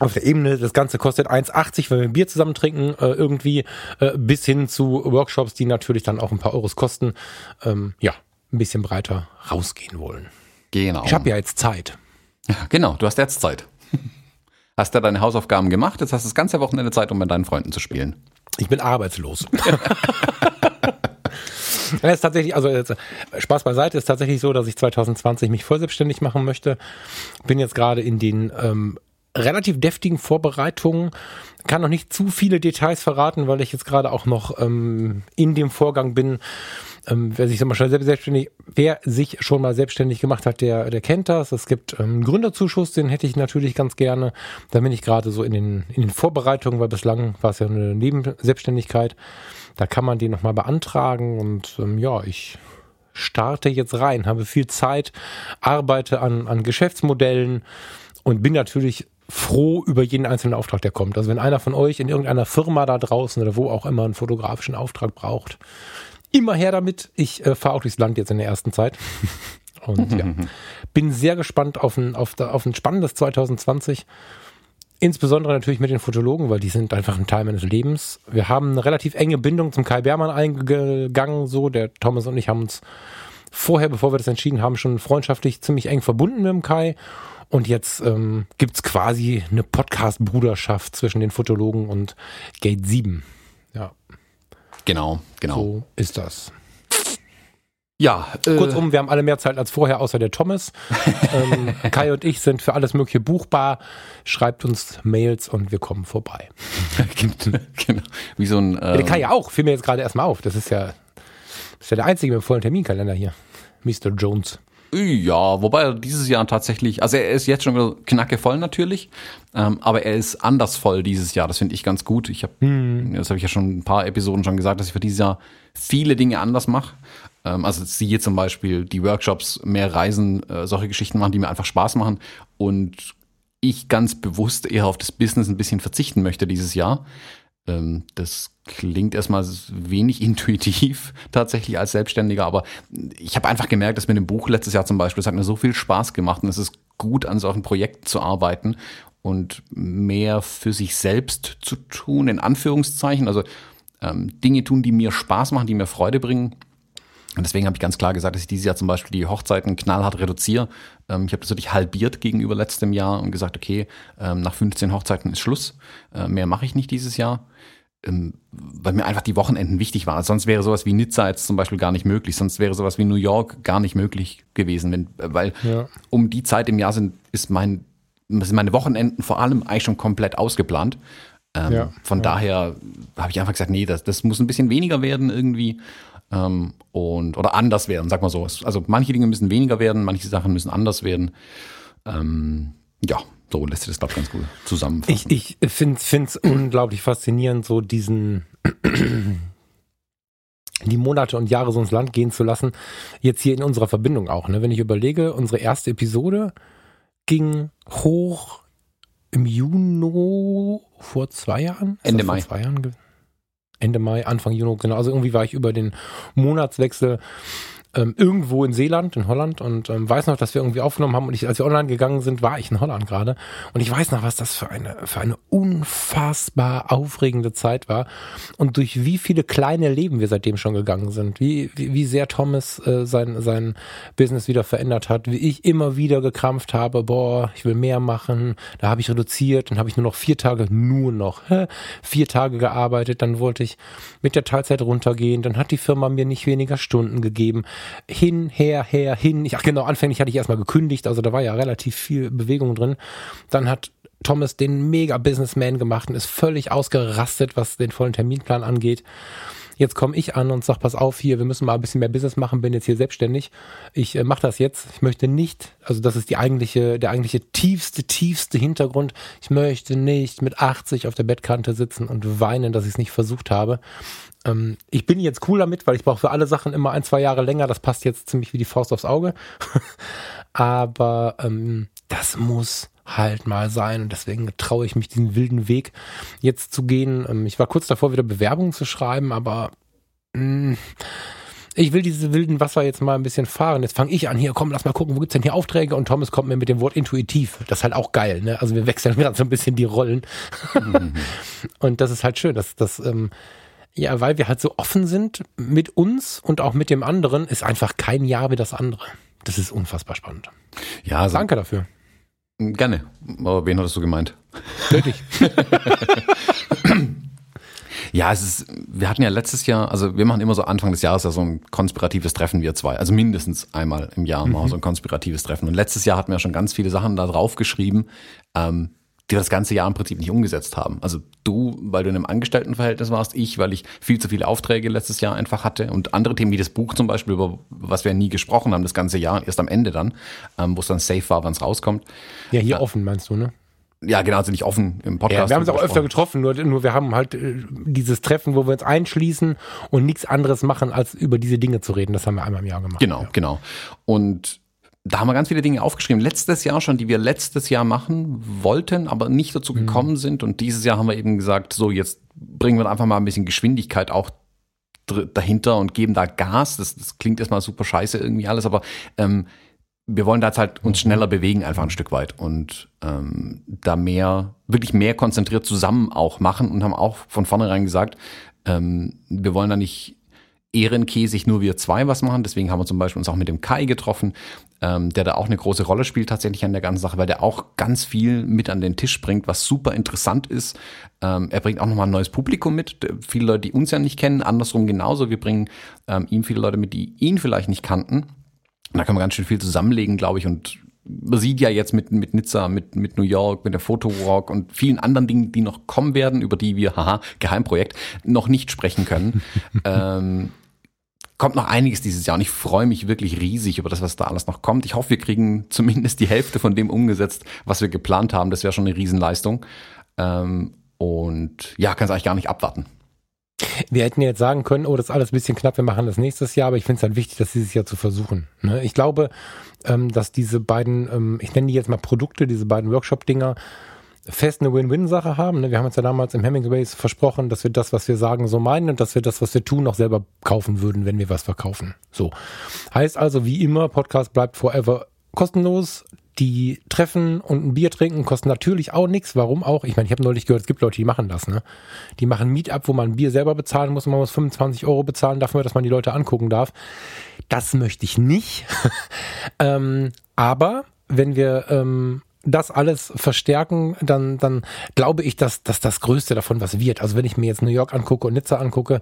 auf der Ebene, das Ganze kostet 1,80, wenn wir Bier zusammen trinken, äh, irgendwie, äh, bis hin zu Workshops, die natürlich dann auch ein paar Euros kosten, ähm, ja, ein bisschen breiter rausgehen wollen.
Genau.
Ich habe ja jetzt Zeit.
Ja, genau, du hast jetzt Zeit. Hast ja deine Hausaufgaben gemacht, jetzt hast du das ganze Wochenende Zeit, um mit deinen Freunden zu spielen.
Ich bin arbeitslos. Ja, ist tatsächlich, also jetzt, Spaß beiseite, ist tatsächlich so, dass ich 2020 mich voll selbstständig machen möchte. Bin jetzt gerade in den ähm, relativ deftigen Vorbereitungen. Kann noch nicht zu viele Details verraten, weil ich jetzt gerade auch noch ähm, in dem Vorgang bin. Ähm, wer sich mal selbstständig, wer sich schon mal selbstständig gemacht hat, der, der kennt das. Es gibt ähm, einen Gründerzuschuss, den hätte ich natürlich ganz gerne. Da bin ich gerade so in den, in den Vorbereitungen, weil bislang war es ja eine Nebenselbstständigkeit. Da kann man den nochmal beantragen und ähm, ja, ich starte jetzt rein, habe viel Zeit, arbeite an, an Geschäftsmodellen und bin natürlich froh über jeden einzelnen Auftrag, der kommt. Also wenn einer von euch in irgendeiner Firma da draußen oder wo auch immer einen fotografischen Auftrag braucht, immer her damit. Ich äh, fahre auch durchs Land jetzt in der ersten Zeit. Und ja, bin sehr gespannt auf ein, auf, auf ein spannendes 2020. Insbesondere natürlich mit den Fotologen, weil die sind einfach ein Teil meines Lebens. Wir haben eine relativ enge Bindung zum Kai Beermann eingegangen, so. Der Thomas und ich haben uns vorher, bevor wir das entschieden haben, schon freundschaftlich ziemlich eng verbunden mit dem Kai. Und jetzt ähm, gibt quasi eine Podcast-Bruderschaft zwischen den Fotologen und Gate 7. Ja.
Genau, genau.
So ist das.
Ja,
äh, kurzum, wir haben alle mehr Zeit als vorher, außer der Thomas. ähm, Kai und ich sind für alles Mögliche buchbar. Schreibt uns Mails und wir kommen vorbei.
genau. Wie so ein.
Ähm, der Kai ja auch, fiel mir jetzt gerade erstmal auf. Das ist ja, das ist ja der einzige mit dem vollen Terminkalender hier. Mr. Jones.
Ja, wobei er dieses Jahr tatsächlich, also er ist jetzt schon wieder knacke voll natürlich, ähm, aber er ist anders voll dieses Jahr. Das finde ich ganz gut. Ich habe, hm. das habe ich ja schon ein paar Episoden schon gesagt, dass ich für dieses Jahr viele Dinge anders mache. Ähm, also siehe zum Beispiel die Workshops, mehr Reisen, äh, solche Geschichten machen, die mir einfach Spaß machen und ich ganz bewusst eher auf das Business ein bisschen verzichten möchte dieses Jahr. Ähm, das klingt erstmal wenig intuitiv tatsächlich als Selbstständiger, aber ich habe einfach gemerkt, dass mit dem Buch letztes Jahr zum Beispiel, es hat mir so viel Spaß gemacht und es ist gut, an solchen Projekten zu arbeiten und mehr für sich selbst zu tun, in Anführungszeichen, also ähm, Dinge tun, die mir Spaß machen, die mir Freude bringen. Und deswegen habe ich ganz klar gesagt, dass ich dieses Jahr zum Beispiel die Hochzeiten knallhart reduziere. Ähm, ich habe das wirklich halbiert gegenüber letztem Jahr und gesagt, okay, ähm, nach 15 Hochzeiten ist Schluss. Äh, mehr mache ich nicht dieses Jahr ähm, weil mir einfach die Wochenenden wichtig waren. Sonst wäre sowas wie Nizza jetzt zum Beispiel gar nicht möglich. Sonst wäre sowas wie New York gar nicht möglich gewesen. Wenn, weil ja. um die Zeit im Jahr sind, ist mein, sind meine Wochenenden vor allem eigentlich schon komplett ausgeplant. Ähm, ja, von ja. daher habe ich einfach gesagt, nee, das, das muss ein bisschen weniger werden irgendwie. Ähm, und, oder anders werden, sag mal so. Also manche Dinge müssen weniger werden, manche Sachen müssen anders werden. Ähm, ja, so lässt sich das, glaube ich, ganz gut zusammenfassen.
Ich, ich finde es unglaublich faszinierend, so diesen die Monate und Jahre so ins Land gehen zu lassen. Jetzt hier in unserer Verbindung auch. Ne? Wenn ich überlege, unsere erste Episode ging hoch im Juni vor zwei Jahren.
Ende Mai.
Zwei Jahren Ende Mai, Anfang Juni, genau. Also irgendwie war ich über den Monatswechsel ähm, irgendwo in Seeland, in Holland und ähm, weiß noch, dass wir irgendwie aufgenommen haben und ich, als wir online gegangen sind, war ich in Holland gerade und ich weiß noch, was das für eine, für eine unfassbar aufregende Zeit war und durch wie viele kleine Leben wir seitdem schon gegangen sind, wie, wie, wie sehr Thomas äh, sein, sein Business wieder verändert hat, wie ich immer wieder gekrampft habe, boah, ich will mehr machen, da habe ich reduziert, dann habe ich nur noch vier Tage, nur noch hä, vier Tage gearbeitet, dann wollte ich mit der Teilzeit runtergehen, dann hat die Firma mir nicht weniger Stunden gegeben, hin, her, her, hin. Ich, ach genau, anfänglich hatte ich erstmal gekündigt, also da war ja relativ viel Bewegung drin. Dann hat Thomas den Mega-Businessman gemacht und ist völlig ausgerastet, was den vollen Terminplan angeht. Jetzt komme ich an und sag, pass auf hier, wir müssen mal ein bisschen mehr Business machen, bin jetzt hier selbstständig. Ich äh, mache das jetzt. Ich möchte nicht, also das ist die eigentliche, der eigentliche tiefste, tiefste Hintergrund. Ich möchte nicht mit 80 auf der Bettkante sitzen und weinen, dass ich es nicht versucht habe. Ähm, ich bin jetzt cool damit, weil ich brauche für alle Sachen immer ein, zwei Jahre länger. Das passt jetzt ziemlich wie die Faust aufs Auge. Aber ähm, das muss halt mal sein und deswegen traue ich mich diesen wilden Weg jetzt zu gehen. Ähm, ich war kurz davor, wieder Bewerbungen zu schreiben, aber mh, mm, ich will diese wilden Wasser jetzt mal ein bisschen fahren. Jetzt fange ich an, hier, komm, lass mal gucken, wo gibt's denn hier Aufträge? Und Thomas kommt mir mit dem Wort intuitiv. Das ist halt auch geil, ne? Also wir wechseln gerade so ein bisschen die Rollen. Mhm. und das ist halt schön, dass das ähm, ja, weil wir halt so offen sind mit uns und auch mit dem anderen, ist einfach kein Jahr wie das andere. Das ist unfassbar spannend.
Ja, also, danke dafür. Gerne. Aber wen hattest du gemeint?
Wirklich.
ja, es ist, wir hatten ja letztes Jahr, also wir machen immer so Anfang des Jahres ja so ein konspiratives Treffen, wir zwei. Also mindestens einmal im Jahr mhm. machen wir so ein konspiratives Treffen. Und letztes Jahr hatten wir schon ganz viele Sachen da drauf geschrieben, ähm, die wir das ganze Jahr im Prinzip nicht umgesetzt haben. Also du, weil du in einem Angestelltenverhältnis warst, ich, weil ich viel zu viele Aufträge letztes Jahr einfach hatte und andere Themen wie das Buch zum Beispiel, über was wir nie gesprochen haben, das ganze Jahr, erst am Ende dann, ähm, wo es dann safe war, wann es rauskommt.
Ja, hier äh, offen meinst du, ne?
ja, genau, also nicht offen im Podcast.
Ja, wir haben uns auch öfter getroffen, nur, nur wir haben halt äh, dieses Treffen, wo wir uns einschließen und nichts anderes machen, als über diese Dinge zu reden. Das haben wir einmal im Jahr gemacht.
Genau, ja. genau. Und da haben wir ganz viele Dinge aufgeschrieben. Letztes Jahr schon, die wir letztes Jahr machen wollten, aber nicht dazu mhm. gekommen mhm. sind. Und dieses Jahr haben wir eben gesagt, so jetzt bringen wir einfach mal ein bisschen Geschwindigkeit auch dahinter und geben da Gas. Das, das klingt erstmal super scheiße irgendwie alles, aber ähm, wir wollen da jetzt halt uns schneller bewegen, einfach ein Stück weit und ähm, da mehr, wirklich mehr konzentriert zusammen auch machen und haben auch von vornherein gesagt, ähm, wir wollen da nicht ehrenkäsig nur wir zwei was machen. Deswegen haben wir zum Beispiel uns auch mit dem Kai getroffen, ähm, der da auch eine große Rolle spielt tatsächlich an der ganzen Sache, weil der auch ganz viel mit an den Tisch bringt, was super interessant ist. Ähm, er bringt auch nochmal ein neues Publikum mit. Viele Leute, die uns ja nicht kennen, andersrum genauso. Wir bringen ähm, ihm viele Leute mit, die ihn vielleicht nicht kannten. Und da kann man ganz schön viel zusammenlegen, glaube ich, und man sieht ja jetzt mit, mit Nizza, mit, mit New York, mit der Fotowalk und vielen anderen Dingen, die noch kommen werden, über die wir, haha, Geheimprojekt, noch nicht sprechen können. ähm, kommt noch einiges dieses Jahr und ich freue mich wirklich riesig über das, was da alles noch kommt. Ich hoffe, wir kriegen zumindest die Hälfte von dem umgesetzt, was wir geplant haben. Das wäre schon eine Riesenleistung. Ähm, und ja, kann es eigentlich gar nicht abwarten.
Wir hätten jetzt sagen können, oh, das ist alles ein bisschen knapp, wir machen das nächstes Jahr, aber ich finde es halt wichtig, das dieses Jahr zu versuchen. Ne? Ich glaube, ähm, dass diese beiden, ähm, ich nenne die jetzt mal Produkte, diese beiden Workshop-Dinger, fest eine Win-Win-Sache haben. Ne? Wir haben uns ja damals im Hemingways versprochen, dass wir das, was wir sagen, so meinen und dass wir das, was wir tun, auch selber kaufen würden, wenn wir was verkaufen. So. Heißt also, wie immer, Podcast bleibt forever kostenlos. Die Treffen und ein Bier trinken kosten natürlich auch nichts. Warum auch? Ich meine, ich habe neulich gehört, es gibt Leute, die machen das. Ne? Die machen Meetup, wo man ein Bier selber bezahlen muss. Man muss 25 Euro bezahlen dafür, dass man die Leute angucken darf. Das möchte ich nicht. ähm, aber wenn wir ähm, das alles verstärken, dann, dann glaube ich, dass, dass das Größte davon was wird. Also wenn ich mir jetzt New York angucke und Nizza angucke,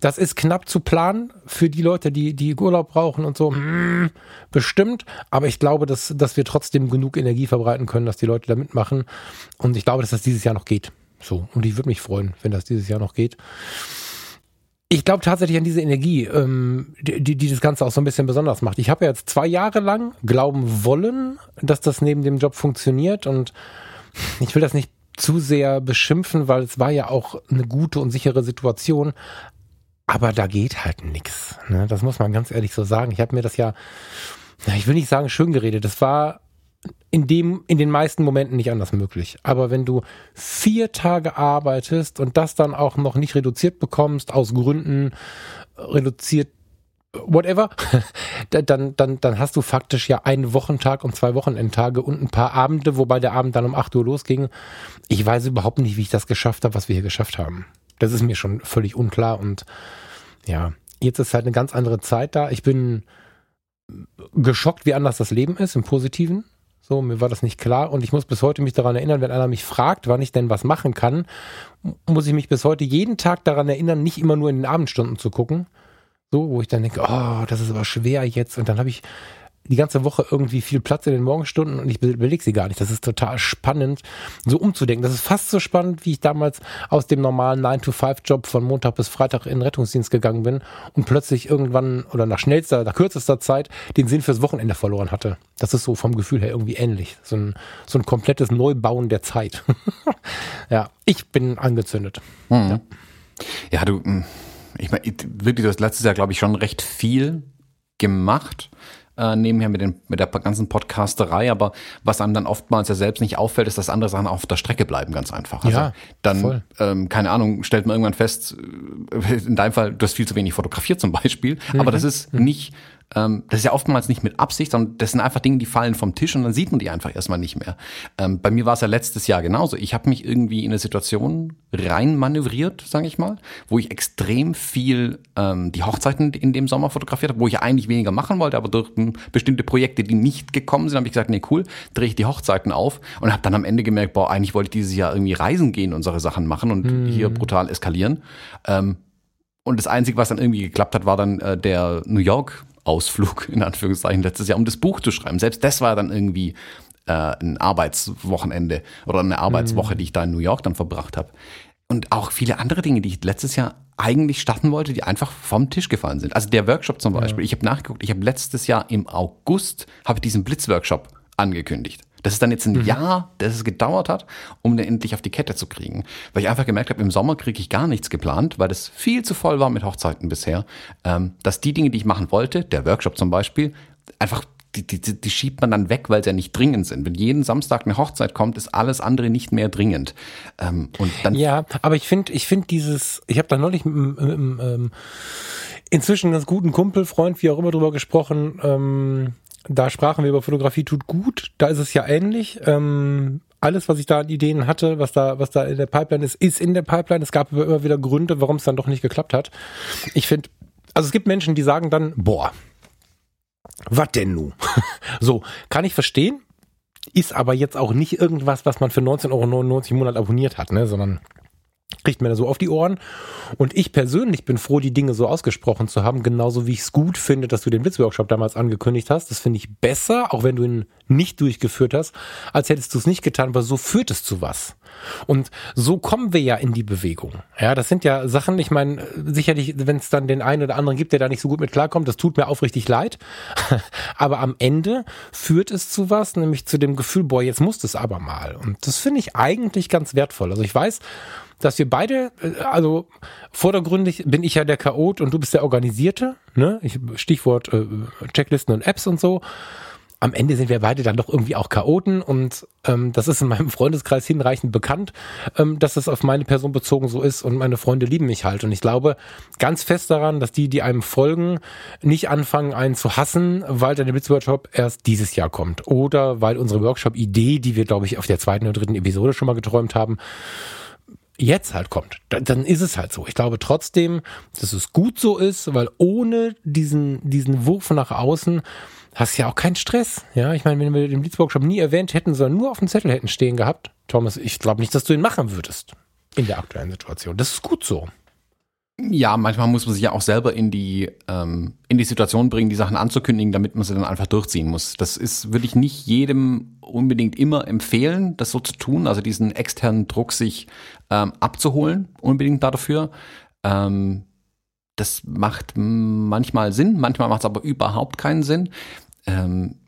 das ist knapp zu planen für die Leute, die, die Urlaub brauchen und so. Mm, bestimmt. Aber ich glaube, dass, dass wir trotzdem genug Energie verbreiten können, dass die Leute da mitmachen. Und ich glaube, dass das dieses Jahr noch geht. So. Und ich würde mich freuen, wenn das dieses Jahr noch geht. Ich glaube tatsächlich an diese Energie, ähm, die, die das Ganze auch so ein bisschen besonders macht. Ich habe ja jetzt zwei Jahre lang glauben wollen, dass das neben dem Job funktioniert und ich will das nicht zu sehr beschimpfen, weil es war ja auch eine gute und sichere Situation. Aber da geht halt nichts. Ne? Das muss man ganz ehrlich so sagen. Ich habe mir das ja, ich will nicht sagen schön geredet. Das war in dem, in den meisten Momenten nicht anders möglich. Aber wenn du vier Tage arbeitest und das dann auch noch nicht reduziert bekommst, aus Gründen reduziert, whatever, dann, dann, dann hast du faktisch ja einen Wochentag und zwei Wochenendtage und ein paar Abende, wobei der Abend dann um acht Uhr losging. Ich weiß überhaupt nicht, wie ich das geschafft habe, was wir hier geschafft haben. Das ist mir schon völlig unklar und ja, jetzt ist halt eine ganz andere Zeit da. Ich bin geschockt, wie anders das Leben ist im Positiven. So, mir war das nicht klar und ich muss bis heute mich daran erinnern, wenn einer mich fragt, wann ich denn was machen kann, muss ich mich bis heute jeden Tag daran erinnern, nicht immer nur in den Abendstunden zu gucken. So, wo ich dann denke, oh, das ist aber schwer jetzt. Und dann habe ich die ganze Woche irgendwie viel Platz in den Morgenstunden und ich belege sie gar nicht. Das ist total spannend, so umzudenken. Das ist fast so spannend, wie ich damals aus dem normalen 9-to-5-Job von Montag bis Freitag in den Rettungsdienst gegangen bin und plötzlich irgendwann oder nach schnellster, nach kürzester Zeit den Sinn fürs Wochenende verloren hatte. Das ist so vom Gefühl her irgendwie ähnlich. So ein, so ein komplettes Neubauen der Zeit. ja, ich bin angezündet.
Mhm. Ja. ja, du, hm, ich meine, wirklich, du hast letztes Jahr, glaube ich, schon recht viel gemacht äh, nebenher mit, den, mit der ganzen Podcasterei, aber was einem dann oftmals ja selbst nicht auffällt, ist, dass andere Sachen auf der Strecke bleiben, ganz einfach. Also
ja,
dann, ähm, keine Ahnung, stellt man irgendwann fest, äh, in deinem Fall, du hast viel zu wenig fotografiert zum Beispiel, mhm. aber das ist mhm. nicht ähm, das ist ja oftmals nicht mit Absicht, sondern das sind einfach Dinge, die fallen vom Tisch und dann sieht man die einfach erstmal nicht mehr. Ähm, bei mir war es ja letztes Jahr genauso. Ich habe mich irgendwie in eine Situation rein manövriert, sage ich mal, wo ich extrem viel ähm, die Hochzeiten in dem Sommer fotografiert habe, wo ich ja eigentlich weniger machen wollte, aber durch bestimmte Projekte, die nicht gekommen sind, habe ich gesagt, nee, cool, drehe ich die Hochzeiten auf und habe dann am Ende gemerkt, boah, eigentlich wollte ich dieses Jahr irgendwie reisen gehen und solche Sachen machen und mhm. hier brutal eskalieren. Ähm, und das Einzige, was dann irgendwie geklappt hat, war dann äh, der New York Ausflug, in Anführungszeichen, letztes Jahr, um das Buch zu schreiben. Selbst das war dann irgendwie äh, ein Arbeitswochenende oder eine Arbeitswoche, mhm. die ich da in New York dann verbracht habe. Und auch viele andere Dinge, die ich letztes Jahr eigentlich starten wollte, die einfach vom Tisch gefallen sind. Also der Workshop zum Beispiel. Ja. Ich habe nachgeguckt, ich habe letztes Jahr im August habe diesen Blitzworkshop angekündigt. Das ist dann jetzt ein mhm. Jahr, das es gedauert hat, um den endlich auf die Kette zu kriegen. Weil ich einfach gemerkt habe, im Sommer kriege ich gar nichts geplant, weil das viel zu voll war mit Hochzeiten bisher. Ähm, dass die Dinge, die ich machen wollte, der Workshop zum Beispiel, einfach die, die, die schiebt man dann weg, weil sie ja nicht dringend sind. Wenn jeden Samstag eine Hochzeit kommt, ist alles andere nicht mehr dringend.
Ähm, und dann ja, aber ich finde, ich finde dieses, ich habe da neulich mit, mit, mit, mit ähm, inzwischen ganz guten Kumpel, Freund, wie auch immer drüber gesprochen. Ähm, da sprachen wir über Fotografie tut gut. Da ist es ja ähnlich. Ähm, alles, was ich da an Ideen hatte, was da, was da in der Pipeline ist, ist in der Pipeline. Es gab immer wieder Gründe, warum es dann doch nicht geklappt hat. Ich finde, also es gibt Menschen, die sagen dann, boah, was denn nu? so, kann ich verstehen. Ist aber jetzt auch nicht irgendwas, was man für 19,99 Euro im Monat abonniert hat, ne, sondern kriegt mir da so auf die Ohren. Und ich persönlich bin froh, die Dinge so ausgesprochen zu haben, genauso wie ich es gut finde, dass du den Blitzworkshop damals angekündigt hast. Das finde ich besser, auch wenn du ihn nicht durchgeführt hast, als hättest du es nicht getan, weil so führt es zu was. Und so kommen wir ja in die Bewegung. Ja, das sind ja Sachen, ich meine, sicherlich, wenn es dann den einen oder anderen gibt, der da nicht so gut mit klarkommt, das tut mir aufrichtig leid. aber am Ende führt es zu was, nämlich zu dem Gefühl, boah, jetzt muss es aber mal. Und das finde ich eigentlich ganz wertvoll. Also ich weiß, dass wir beide, äh, also vordergründig bin ich ja der Chaot und du bist der Organisierte, ne? Ich, Stichwort äh, Checklisten und Apps und so. Am Ende sind wir beide dann doch irgendwie auch Chaoten und ähm, das ist in meinem Freundeskreis hinreichend bekannt, ähm, dass es auf meine Person bezogen so ist und meine Freunde lieben mich halt. Und ich glaube ganz fest daran, dass die, die einem folgen, nicht anfangen, einen zu hassen, weil der Blitzworkshop erst dieses Jahr kommt. Oder weil unsere Workshop-Idee, die wir, glaube ich, auf der zweiten oder dritten Episode schon mal geträumt haben, jetzt halt kommt, dann ist es halt so. Ich glaube trotzdem, dass es gut so ist, weil ohne diesen, diesen Wurf nach außen hast du ja auch keinen Stress. Ja, ich meine, wenn wir den Blitzworkshop nie erwähnt hätten, sondern nur auf dem Zettel hätten stehen gehabt, Thomas, ich glaube nicht, dass du ihn machen würdest in der aktuellen Situation. Das ist gut so.
Ja, manchmal muss man sich ja auch selber in die, ähm, in die Situation bringen, die Sachen anzukündigen, damit man sie dann einfach durchziehen muss. Das ist, würde ich nicht jedem unbedingt immer empfehlen, das so zu tun, also diesen externen Druck sich ähm, abzuholen, unbedingt dafür. Ähm, das macht manchmal Sinn, manchmal macht es aber überhaupt keinen Sinn. Ähm,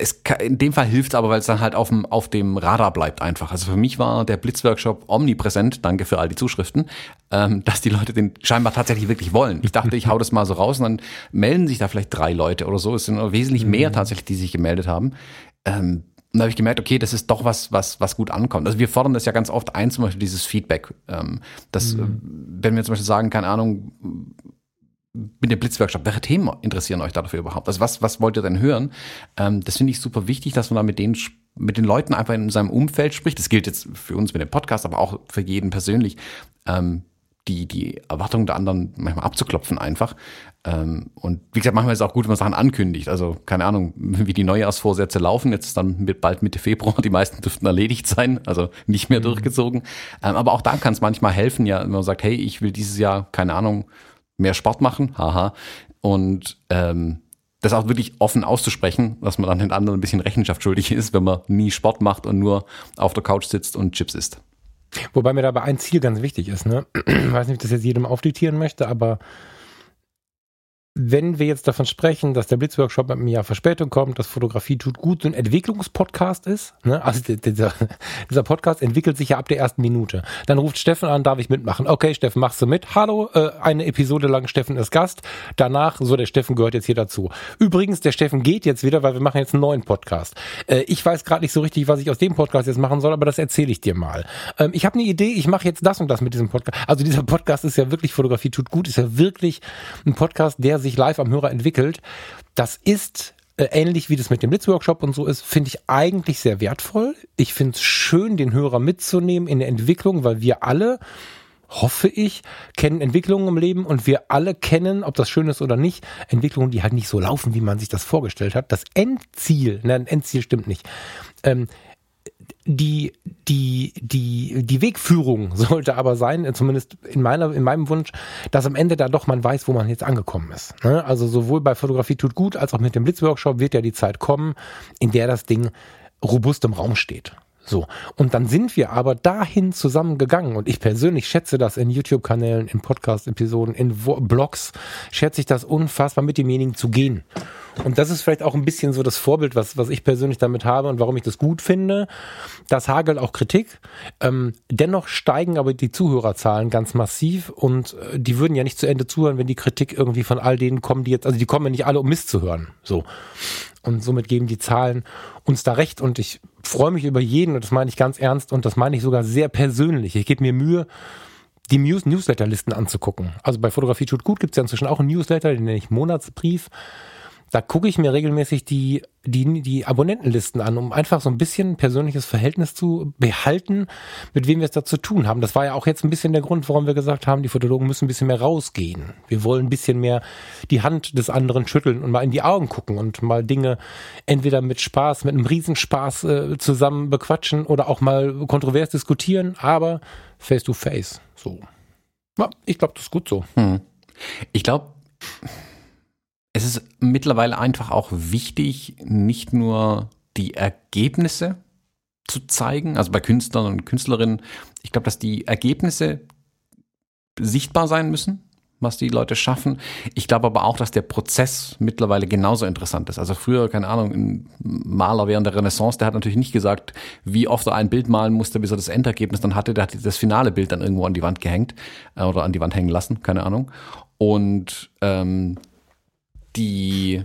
es kann, in dem Fall hilft es aber, weil es dann halt auf dem, auf dem Radar bleibt einfach. Also für mich war der Blitzworkshop omnipräsent, danke für all die Zuschriften, ähm, dass die Leute den scheinbar tatsächlich wirklich wollen. Ich dachte, ich hau das mal so raus und dann melden sich da vielleicht drei Leute oder so. Es sind wesentlich mehr mhm. tatsächlich, die sich gemeldet haben. Ähm, und da habe ich gemerkt, okay, das ist doch was, was, was gut ankommt. Also wir fordern das ja ganz oft ein, zum Beispiel dieses Feedback. Ähm, das, mhm. wenn wir zum Beispiel sagen, keine Ahnung, mit dem Blitzworkshop, welche Themen interessieren euch dafür überhaupt? Also was, was wollt ihr denn hören? Ähm, das finde ich super wichtig, dass man da mit den, mit den Leuten einfach in seinem Umfeld spricht. Das gilt jetzt für uns mit dem Podcast, aber auch für jeden persönlich. Ähm, die, die Erwartungen der anderen manchmal abzuklopfen einfach. Ähm, und wie gesagt, manchmal ist es auch gut, wenn man Sachen ankündigt. Also keine Ahnung, wie die Neujahrsvorsätze laufen. Jetzt dann mit bald Mitte Februar. Die meisten dürften erledigt sein, also nicht mehr mhm. durchgezogen. Ähm, aber auch da kann es manchmal helfen, ja, wenn man sagt, hey, ich will dieses Jahr, keine Ahnung, mehr Sport machen, haha. Und ähm, das auch wirklich offen auszusprechen, dass man dann den anderen ein bisschen Rechenschaft schuldig ist, wenn man nie Sport macht und nur auf der Couch sitzt und Chips isst.
Wobei mir dabei ein Ziel ganz wichtig ist, ne? Ich weiß nicht, ob ich das jetzt jedem aufdiktieren möchte, aber wenn wir jetzt davon sprechen, dass der Blitzworkshop mit einem Jahr Verspätung kommt, dass Fotografie tut gut, so ein Entwicklungspodcast ist, ne? also dieser, dieser Podcast entwickelt sich ja ab der ersten Minute. Dann ruft Steffen an, darf ich mitmachen? Okay, Steffen, machst du mit? Hallo, äh, eine Episode lang Steffen ist Gast. Danach, so der Steffen gehört jetzt hier dazu. Übrigens, der Steffen geht jetzt wieder, weil wir machen jetzt einen neuen Podcast. Äh, ich weiß gerade nicht so richtig, was ich aus dem Podcast jetzt machen soll, aber das erzähle ich dir mal. Ähm, ich habe eine Idee, ich mache jetzt das und das mit diesem Podcast. Also dieser Podcast ist ja wirklich Fotografie tut gut, ist ja wirklich ein Podcast, der sich live am Hörer entwickelt. Das ist äh, ähnlich wie das mit dem Blitzworkshop und so ist, finde ich eigentlich sehr wertvoll. Ich finde es schön, den Hörer mitzunehmen in der Entwicklung, weil wir alle hoffe ich, kennen Entwicklungen im Leben und wir alle kennen, ob das schön ist oder nicht, Entwicklungen, die halt nicht so laufen, wie man sich das vorgestellt hat. Das Endziel, nein, Endziel stimmt nicht. Ähm, die, die, die, die Wegführung sollte aber sein, zumindest in meiner, in meinem Wunsch, dass am Ende da doch man weiß, wo man jetzt angekommen ist. Ne? Also sowohl bei Fotografie tut gut, als auch mit dem Blitzworkshop wird ja die Zeit kommen, in der das Ding robust im Raum steht. So. Und dann sind wir aber dahin zusammengegangen. Und ich persönlich schätze das in YouTube-Kanälen, in Podcast-Episoden, in Blogs, schätze ich das unfassbar, mit demjenigen zu gehen Und das ist vielleicht auch ein bisschen so das Vorbild, was, was ich persönlich damit habe und warum ich das gut finde. Das hagelt auch Kritik. Ähm, dennoch steigen aber die Zuhörerzahlen ganz massiv und äh, die würden ja nicht zu Ende zuhören, wenn die Kritik irgendwie von all denen kommen, die jetzt, also die kommen ja nicht alle, um Mist zu hören. So. Und somit geben die Zahlen uns da recht und ich freue mich über jeden und das meine ich ganz ernst und das meine ich sogar sehr persönlich. Ich gebe mir Mühe, die News Newsletterlisten anzugucken. Also bei Fotografie tut gut gibt es ja inzwischen auch einen Newsletter, den nenne ich Monatsbrief. Da gucke ich mir regelmäßig die, die, die Abonnentenlisten an, um einfach so ein bisschen persönliches Verhältnis zu behalten, mit wem wir es da zu tun haben. Das war ja auch jetzt ein bisschen der Grund, warum wir gesagt haben, die Fotologen müssen ein bisschen mehr rausgehen. Wir wollen ein bisschen mehr die Hand des anderen schütteln und mal in die Augen gucken und mal Dinge entweder mit Spaß, mit einem Riesenspaß äh, zusammen bequatschen oder auch mal kontrovers diskutieren, aber face to face. So. Ja, ich glaube, das ist gut so. Hm.
Ich glaube, es ist mittlerweile einfach auch wichtig, nicht nur die Ergebnisse zu zeigen, also bei Künstlern und Künstlerinnen. Ich glaube, dass die Ergebnisse sichtbar sein müssen, was die Leute schaffen. Ich glaube aber auch, dass der Prozess mittlerweile genauso interessant ist. Also früher, keine Ahnung, ein Maler während der Renaissance, der hat natürlich nicht gesagt, wie oft er ein Bild malen musste, bis er das Endergebnis dann hatte. Der hat das finale Bild dann irgendwo an die Wand gehängt äh, oder an die Wand hängen lassen, keine Ahnung. Und ähm, die,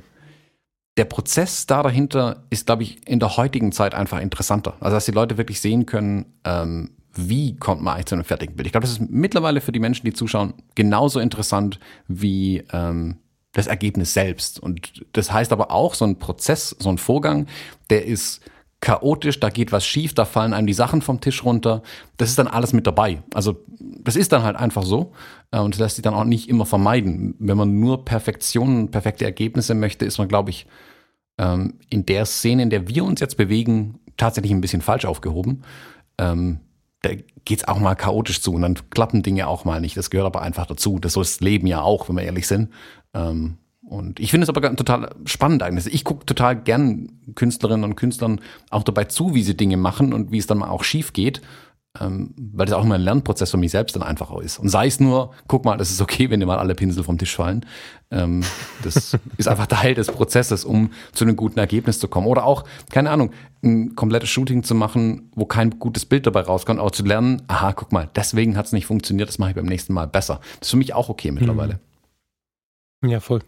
der Prozess da dahinter ist, glaube ich, in der heutigen Zeit einfach interessanter. Also, dass die Leute wirklich sehen können, ähm, wie kommt man eigentlich zu einem fertigen Bild. Ich glaube, das ist mittlerweile für die Menschen, die zuschauen, genauso interessant wie ähm, das Ergebnis selbst. Und das heißt aber auch, so ein Prozess, so ein Vorgang, der ist chaotisch, da geht was schief, da fallen einem die Sachen vom Tisch runter. Das ist dann alles mit dabei. Also das ist dann halt einfach so äh, und das lässt sich dann auch nicht immer vermeiden. Wenn man nur Perfektion, perfekte Ergebnisse möchte, ist man, glaube ich, ähm, in der Szene, in der wir uns jetzt bewegen, tatsächlich ein bisschen falsch aufgehoben. Ähm, da geht's auch mal chaotisch zu und dann klappen Dinge auch mal nicht. Das gehört aber einfach dazu. Das so ist das Leben ja auch, wenn wir ehrlich sind. Ähm, und ich finde es aber total spannend eigentlich. Ich gucke total gern Künstlerinnen und Künstlern auch dabei zu, wie sie Dinge machen und wie es dann mal auch schief geht, ähm, weil das auch immer ein Lernprozess für mich selbst dann einfach auch ist. Und sei es nur, guck mal, das ist okay, wenn dir mal alle Pinsel vom Tisch fallen. Ähm, das ist einfach Teil des Prozesses, um zu einem guten Ergebnis zu kommen. Oder auch, keine Ahnung, ein komplettes Shooting zu machen, wo kein gutes Bild dabei rauskommt, aber zu lernen, aha, guck mal, deswegen hat es nicht funktioniert, das mache ich beim nächsten Mal besser. Das ist für mich auch okay mittlerweile.
Ja, voll.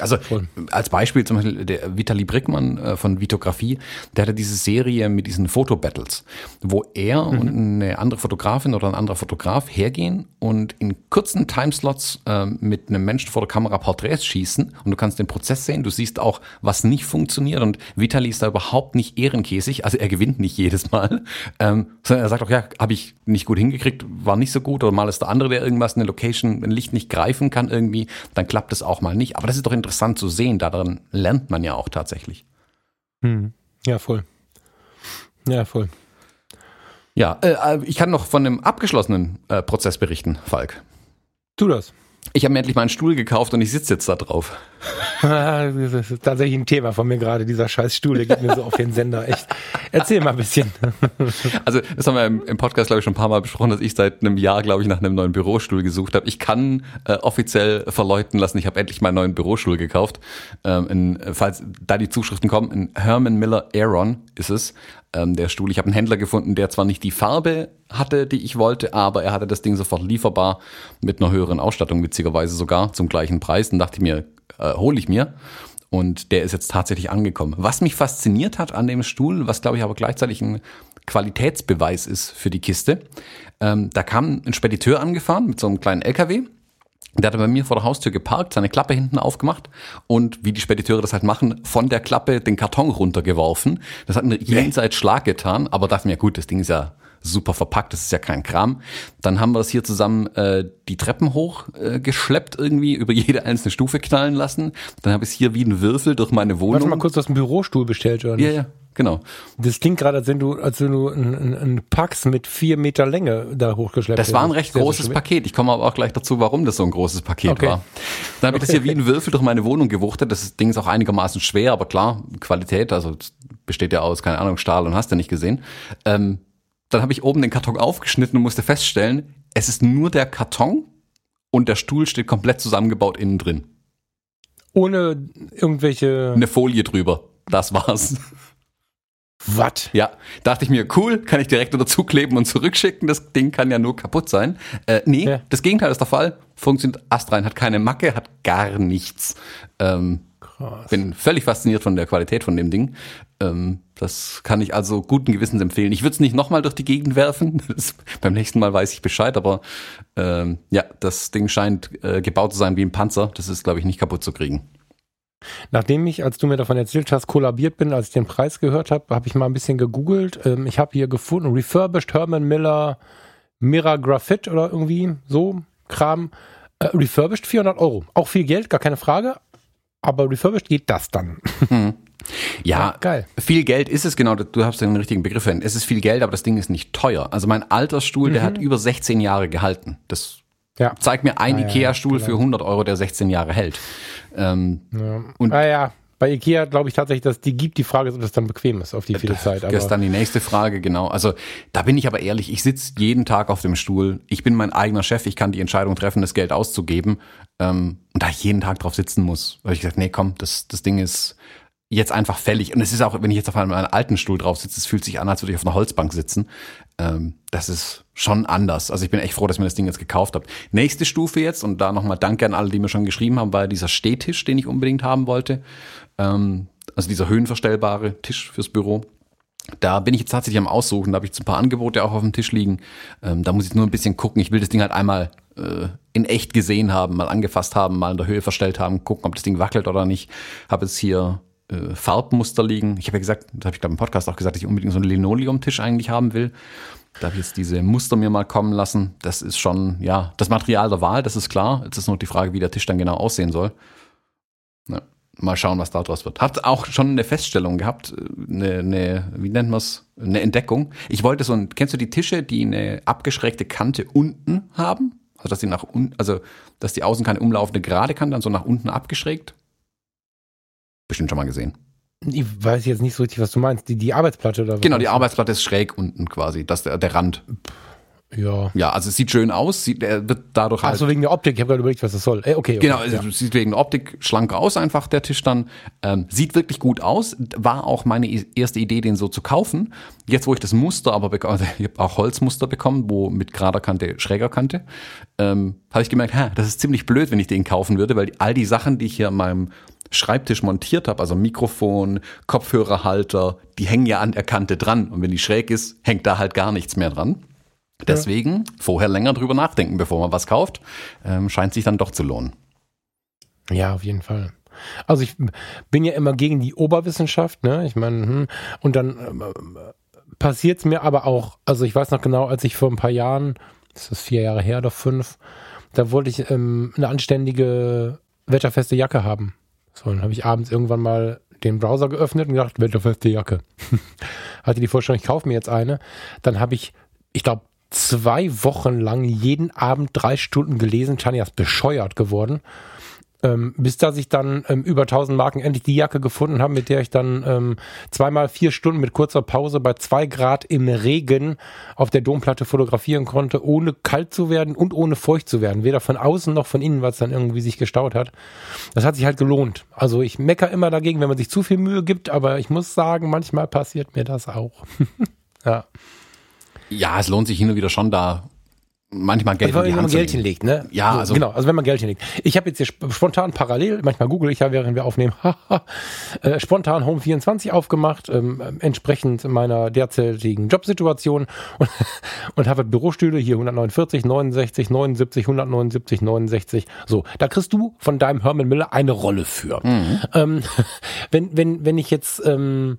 Also Voll. als Beispiel zum Beispiel der Vitali Brickmann äh, von Vitografie, der hatte diese Serie mit diesen Fotobattles, wo er mhm. und eine andere Fotografin oder ein anderer Fotograf hergehen und in kurzen Timeslots äh, mit einem Menschen vor der Kamera Porträts schießen und du kannst den Prozess sehen, du siehst auch, was nicht funktioniert und Vitali ist da überhaupt nicht ehrenkäsig, also er gewinnt nicht jedes Mal, ähm, sondern er sagt auch, ja, habe ich nicht gut hingekriegt, war nicht so gut oder mal ist der andere, der irgendwas, eine Location, ein Licht nicht greifen kann irgendwie, dann klappt es auch mal nicht, aber das ist doch interessant zu sehen. Daran lernt man ja auch tatsächlich.
Hm. Ja, voll. Ja, voll.
Ja, äh, ich kann noch von einem abgeschlossenen äh, Prozess berichten, Falk.
Tu das.
Ich habe mir endlich mal einen Stuhl gekauft und ich sitze jetzt da drauf.
das ist tatsächlich ein Thema von mir gerade, dieser scheiß Stuhl, der geht mir so auf den Sender. Echt. Erzähl mal ein bisschen.
Also, das haben wir im, Podcast, glaube ich, schon ein paar Mal besprochen, dass ich seit einem Jahr, glaube ich, nach einem neuen Bürostuhl gesucht habe. Ich kann äh, offiziell verleuten lassen, ich habe endlich meinen neuen Bürostuhl gekauft. Ähm, in, falls da die Zuschriften kommen, ein Herman Miller Aeron ist es ähm, der Stuhl. Ich habe einen Händler gefunden, der zwar nicht die Farbe hatte, die ich wollte, aber er hatte das Ding sofort lieferbar mit einer höheren Ausstattung, witzigerweise sogar zum gleichen Preis. Und dachte ich mir, äh, hole ich mir. Und der ist jetzt tatsächlich angekommen. Was mich fasziniert hat an dem Stuhl, was glaube ich aber gleichzeitig ein Qualitätsbeweis ist für die Kiste, ähm, da kam ein Spediteur angefahren mit so einem kleinen LKW der hatte bei mir vor der Haustür geparkt, seine Klappe hinten aufgemacht und wie die Spediteure das halt machen, von der Klappe den Karton runtergeworfen. Das hat einen jenseits Schlag getan, aber dachte mir, gut, das Ding ist ja super verpackt, das ist ja kein Kram. Dann haben wir das hier zusammen äh, die Treppen hoch äh, geschleppt irgendwie, über jede einzelne Stufe knallen lassen. Dann habe ich es hier wie ein Würfel durch meine Wohnung. Warte
mal kurz, du hast einen Bürostuhl bestellt, oder
nicht? Ja, ja. Genau.
Das klingt gerade, als wenn du, als wenn du einen ein Pax mit vier Meter Länge da hochgeschleppt
hast. Das war ein recht großes Paket. Ich komme aber auch gleich dazu, warum das so ein großes Paket okay. war. Dann habe ich das hier wie ein Würfel durch meine Wohnung gewuchtet. Das Ding ist auch einigermaßen schwer, aber klar, Qualität, also besteht ja aus, keine Ahnung, Stahl und hast du nicht gesehen. Ähm, dann habe ich oben den Karton aufgeschnitten und musste feststellen, es ist nur der Karton und der Stuhl steht komplett zusammengebaut innen drin.
Ohne irgendwelche.
Eine Folie drüber. Das war's.
Was?
Ja, dachte ich mir, cool, kann ich direkt unter zukleben und zurückschicken. Das Ding kann ja nur kaputt sein. Äh, nee, ja. das Gegenteil ist der Fall. Funktioniert astrein, hat keine Macke, hat gar nichts. Ähm, Krass. Bin völlig fasziniert von der Qualität von dem Ding. Ähm, das kann ich also guten Gewissens empfehlen. Ich würde es nicht nochmal durch die Gegend werfen. Das, beim nächsten Mal weiß ich Bescheid, aber ähm, ja, das Ding scheint äh, gebaut zu sein wie ein Panzer. Das ist, glaube ich, nicht kaputt zu kriegen.
Nachdem ich, als du mir davon erzählt hast, kollabiert bin, als ich den Preis gehört habe, habe ich mal ein bisschen gegoogelt. Ähm, ich habe hier gefunden, Refurbished Herman Miller Mirror Graphite oder irgendwie so Kram. Äh, refurbished 400 Euro. Auch viel Geld, gar keine Frage. Aber refurbished geht das dann.
Hm. Ja, ja, geil. Viel Geld ist es genau, du hast den richtigen Begriff. Es ist viel Geld, aber das Ding ist nicht teuer. Also mein alter Stuhl, mhm. der hat über 16 Jahre gehalten. Das ja. zeigt mir ein ah, Ikea-Stuhl ja, für 100 Euro, der 16 Jahre hält.
Ähm, ja. Und ah ja, bei Ikea glaube ich tatsächlich, dass die gibt. Die Frage ist, ob das dann bequem ist auf die viele Zeit.
Das ist dann die nächste Frage, genau. Also da bin ich aber ehrlich, ich sitze jeden Tag auf dem Stuhl. Ich bin mein eigener Chef, ich kann die Entscheidung treffen, das Geld auszugeben. Ähm, und da ich jeden Tag drauf sitzen muss, habe ich gesagt, nee, komm, das, das Ding ist jetzt einfach fällig. Und es ist auch, wenn ich jetzt auf einem, einem alten Stuhl drauf sitze, es fühlt sich an, als würde ich auf einer Holzbank sitzen. Ähm, das ist schon anders. Also ich bin echt froh, dass ich mir das Ding jetzt gekauft habe. Nächste Stufe jetzt, und da nochmal Danke an alle, die mir schon geschrieben haben, war dieser Stehtisch, den ich unbedingt haben wollte. Ähm, also dieser höhenverstellbare Tisch fürs Büro. Da bin ich jetzt tatsächlich am Aussuchen, da habe ich jetzt ein paar Angebote auch auf dem Tisch liegen. Ähm, da muss ich nur ein bisschen gucken. Ich will das Ding halt einmal äh, in echt gesehen haben, mal angefasst haben, mal in der Höhe verstellt haben, gucken, ob das Ding wackelt oder nicht. Habe jetzt hier äh, Farbmuster liegen. Ich habe ja gesagt, das habe ich glaube im Podcast auch gesagt, dass ich unbedingt so einen Linoleumtisch eigentlich haben will. Da habe ich jetzt diese Muster mir mal kommen lassen. Das ist schon, ja, das Material der Wahl, das ist klar. Jetzt ist nur die Frage, wie der Tisch dann genau aussehen soll. Ja, mal schauen, was daraus wird. Hat auch schon eine Feststellung gehabt, eine, eine wie nennt man es, eine Entdeckung. Ich wollte so ein, kennst du die Tische, die eine abgeschrägte Kante unten haben? Also dass die nach unten, also dass die Außenkante umlaufende gerade Kante dann so nach unten abgeschrägt bestimmt schon mal gesehen.
Ich weiß jetzt nicht so richtig, was du meinst. Die, die Arbeitsplatte oder was?
Genau, die Arbeitsplatte ist schräg unten quasi, das der, der Rand. Ja. Ja, also es sieht schön aus, sieht, er wird dadurch
halt. Ach so, wegen der Optik, ich habe gerade überlegt, was das soll. Ey, okay, okay.
Genau, also ja. sieht wegen der Optik schlanker aus, einfach der Tisch dann. Ähm, sieht wirklich gut aus. War auch meine erste Idee, den so zu kaufen. Jetzt, wo ich das Muster aber bekomme, also ich habe auch Holzmuster bekommen, wo mit gerader Kante, schräger Kante, ähm, habe ich gemerkt, ha, das ist ziemlich blöd, wenn ich den kaufen würde, weil all die Sachen, die ich hier an meinem Schreibtisch montiert habe, also Mikrofon, Kopfhörerhalter, die hängen ja an der Kante dran. Und wenn die schräg ist, hängt da halt gar nichts mehr dran. Deswegen vorher länger drüber nachdenken, bevor man was kauft. Ähm, scheint sich dann doch zu lohnen.
Ja, auf jeden Fall. Also ich bin ja immer gegen die Oberwissenschaft, ne? Ich meine, hm, und dann äh, passiert es mir aber auch, also ich weiß noch genau, als ich vor ein paar Jahren, das ist vier Jahre her oder fünf, da wollte ich ähm, eine anständige wetterfeste Jacke haben. So, dann habe ich abends irgendwann mal den Browser geöffnet und gedacht, wetterfeste Jacke. Hatte die Vorstellung, ich kaufe mir jetzt eine. Dann habe ich, ich glaube, zwei Wochen lang jeden Abend drei Stunden gelesen. Tanja ist bescheuert geworden ähm, bis dass ich dann ähm, über 1000 Marken endlich die Jacke gefunden habe, mit der ich dann ähm, zweimal vier Stunden mit kurzer Pause bei zwei Grad im Regen auf der Domplatte fotografieren konnte, ohne kalt zu werden und ohne feucht zu werden. Weder von außen noch von innen, was dann irgendwie sich gestaut hat. Das hat sich halt gelohnt. Also ich mecker immer dagegen, wenn man sich zu viel Mühe gibt, aber ich muss sagen, manchmal passiert mir das auch. ja.
Ja, es lohnt sich hin und wieder schon da manchmal Geld
also, wenn man Geld hinlegt, ne?
Ja, so, also
genau. Also wenn man Geld hinlegt. Ich habe jetzt hier spontan parallel, manchmal google ich ja, während wir aufnehmen, äh, spontan Home 24 aufgemacht, ähm, entsprechend meiner derzeitigen Jobsituation und, und habe Bürostühle hier 149, 69, 79, 179, 69. So, da kriegst du von deinem Herman Miller eine Rolle für. Mhm. Ähm, wenn wenn wenn ich jetzt ähm,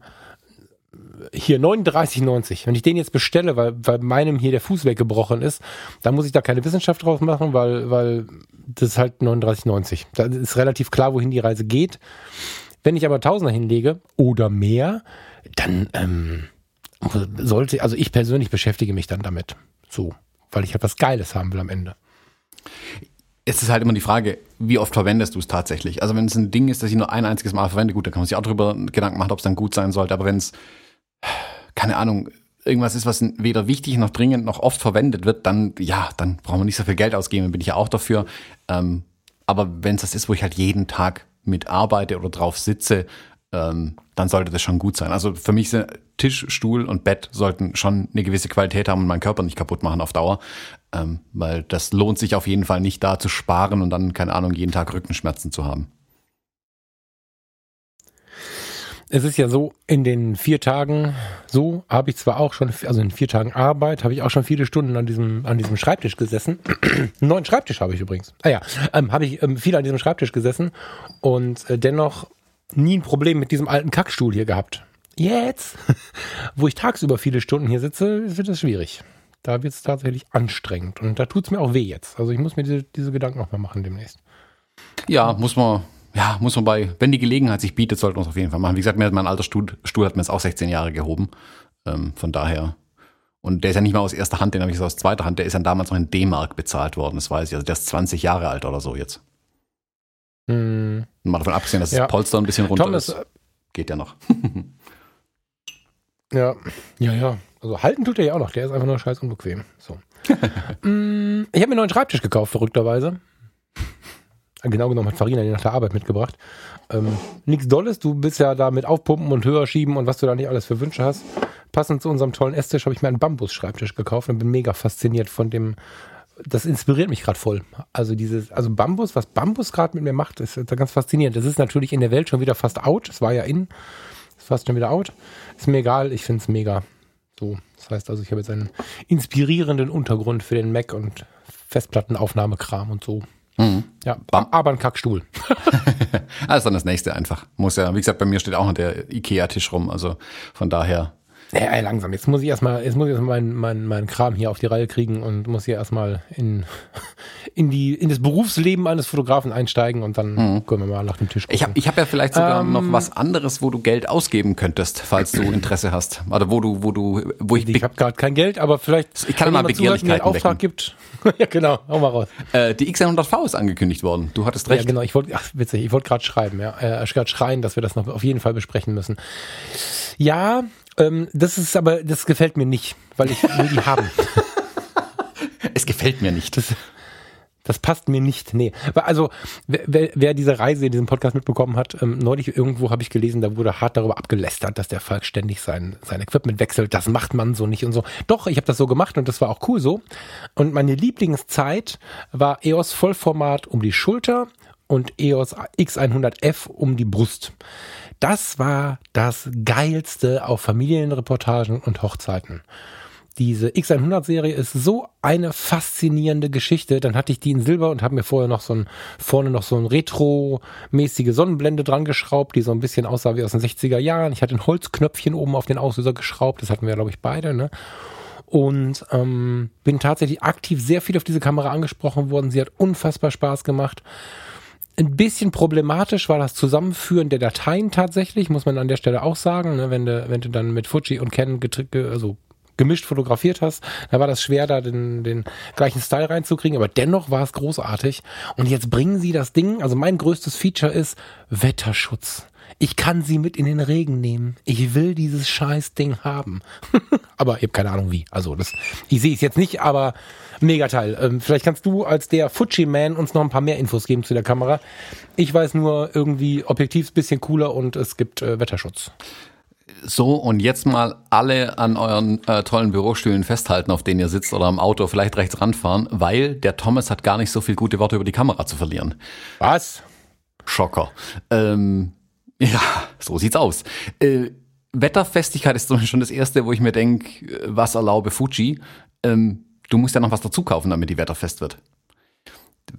hier 39,90. Wenn ich den jetzt bestelle, weil, weil meinem hier der Fuß weggebrochen ist, dann muss ich da keine Wissenschaft drauf machen, weil, weil das ist halt 39,90. Da ist relativ klar, wohin die Reise geht. Wenn ich aber Tausender hinlege oder mehr, dann ähm, sollte, also ich persönlich beschäftige mich dann damit. So, weil ich halt Geiles haben will am Ende.
Es ist halt immer die Frage, wie oft verwendest du es tatsächlich? Also wenn es ein Ding ist, das ich nur ein einziges Mal verwende, gut, dann kann man sich auch darüber Gedanken machen, ob es dann gut sein sollte. Aber wenn es keine Ahnung, irgendwas ist, was weder wichtig noch dringend noch oft verwendet wird, dann ja, dann brauchen wir nicht so viel Geld ausgeben, bin ich ja auch dafür. Ähm, aber wenn es das ist, wo ich halt jeden Tag mit arbeite oder drauf sitze, ähm, dann sollte das schon gut sein. Also für mich sind Tisch, Stuhl und Bett sollten schon eine gewisse Qualität haben und meinen Körper nicht kaputt machen auf Dauer. Ähm, weil das lohnt sich auf jeden Fall nicht da zu sparen und dann, keine Ahnung, jeden Tag Rückenschmerzen zu haben.
Es ist ja so, in den vier Tagen, so habe ich zwar auch schon, also in vier Tagen Arbeit, habe ich auch schon viele Stunden an diesem, an diesem Schreibtisch gesessen. Einen neuen Schreibtisch habe ich übrigens. Ah ja, ähm, habe ich ähm, viel an diesem Schreibtisch gesessen und äh, dennoch nie ein Problem mit diesem alten Kackstuhl hier gehabt. Jetzt, wo ich tagsüber viele Stunden hier sitze, wird es schwierig. Da wird es tatsächlich anstrengend und da tut es mir auch weh jetzt. Also ich muss mir diese, diese Gedanken nochmal machen demnächst.
Ja, muss man, ja, muss man bei, wenn die Gelegenheit sich bietet, sollten wir es auf jeden Fall machen. Wie gesagt, mir, mein alter Stuhl, Stuhl hat mir jetzt auch 16 Jahre gehoben. Ähm, von daher. Und der ist ja nicht mal aus erster Hand, den habe ich aus zweiter Hand. Der ist ja damals noch in D-Mark bezahlt worden, das weiß ich. Also der ist 20 Jahre alt oder so jetzt. Hm. Mal davon abgesehen, dass ja. das Polster ein bisschen runter Thomas, ist. Geht ja noch.
ja, ja, ja. Also halten tut er ja auch noch. Der ist einfach nur scheiß unbequem. So. Mm, ich habe mir einen neuen Schreibtisch gekauft, verrückterweise. Genau genommen hat Farina den nach der Arbeit mitgebracht. Ähm, Nichts Dolles, du bist ja da mit Aufpumpen und höher schieben und was du da nicht alles für Wünsche hast. Passend zu unserem tollen Esstisch habe ich mir einen Bambus-Schreibtisch gekauft und bin mega fasziniert von dem. Das inspiriert mich gerade voll. Also dieses, also Bambus, was Bambus gerade mit mir macht, ist, ist ganz faszinierend. Das ist natürlich in der Welt schon wieder fast out. Es war ja in, ist fast schon wieder out. Ist mir egal, ich finde es mega. So, das heißt also, ich habe jetzt einen inspirierenden Untergrund für den Mac und Festplattenaufnahmekram und so. Mhm. Ja, Bam. aber ein Kackstuhl.
ist dann das nächste einfach. Muss ja, wie gesagt, bei mir steht auch noch der Ikea-Tisch rum. Also von daher
ja, ey, langsam. Jetzt muss ich erstmal, jetzt muss ich erstmal meinen mein, mein Kram hier auf die Reihe kriegen und muss hier erstmal in, in die, in das Berufsleben eines Fotografen einsteigen und dann mhm. können wir mal nach dem Tisch
gucken. Ich habe ich hab ja vielleicht sogar ähm, noch was anderes, wo du Geld ausgeben könntest, falls du Interesse hast. Oder wo du, wo du, wo ich.
Ich habe gerade kein Geld, aber vielleicht.
Ich kann mal Begehrlichkeiten
einen Auftrag wecken. gibt. ja, genau. Hau mal raus.
Äh, die X100V ist angekündigt worden. Du hattest recht.
Ja, genau. Ich wollte, ach, witzig. Ich wollte gerade schreiben, ja. Äh, gerade schreien, dass wir das noch auf jeden Fall besprechen müssen. Ja, ähm, das ist aber, das gefällt mir nicht, weil ich will die haben.
Es gefällt mir nicht.
Das, das passt mir nicht. Nee. Also, wer, wer diese Reise in diesem Podcast mitbekommen hat, ähm, neulich irgendwo habe ich gelesen, da wurde hart darüber abgelästert, dass der Falk ständig sein, sein Equipment wechselt. Das macht man so nicht und so. Doch, ich habe das so gemacht und das war auch cool so. Und meine Lieblingszeit war EOS Vollformat um die Schulter und EOS X100F um die Brust. Das war das Geilste auf Familienreportagen und Hochzeiten. Diese X100-Serie ist so eine faszinierende Geschichte. Dann hatte ich die in Silber und habe mir vorher noch so ein, vorne noch so ein retro-mäßige Sonnenblende dran geschraubt, die so ein bisschen aussah wie aus den 60er Jahren. Ich hatte ein Holzknöpfchen oben auf den Auslöser geschraubt. Das hatten wir, glaube ich, beide, ne? Und ähm, bin tatsächlich aktiv sehr viel auf diese Kamera angesprochen worden. Sie hat unfassbar Spaß gemacht. Ein bisschen problematisch war das Zusammenführen der Dateien tatsächlich, muss man an der Stelle auch sagen. Ne? Wenn, du, wenn du dann mit Fuji und Canon also gemischt fotografiert hast, da war das schwer, da den, den gleichen Style reinzukriegen, aber dennoch war es großartig. Und jetzt bringen sie das Ding, also mein größtes Feature ist Wetterschutz. Ich kann sie mit in den Regen nehmen. Ich will dieses scheiß Ding haben. aber ich habe keine Ahnung wie. Also das, ich sehe es jetzt nicht, aber mega Teil. Ähm, vielleicht kannst du als der Fuji-Man uns noch ein paar mehr Infos geben zu der Kamera. Ich weiß nur irgendwie objektiv bisschen cooler und es gibt äh, Wetterschutz.
So, und jetzt mal alle an euren äh, tollen Bürostühlen festhalten, auf denen ihr sitzt oder am Auto vielleicht rechts ranfahren, weil der Thomas hat gar nicht so viel gute Worte über die Kamera zu verlieren.
Was?
Schocker. Ähm, ja, so sieht's aus. Äh, Wetterfestigkeit ist schon das Erste, wo ich mir denke, was erlaube Fuji? Ähm, du musst ja noch was dazu kaufen, damit die wetterfest wird.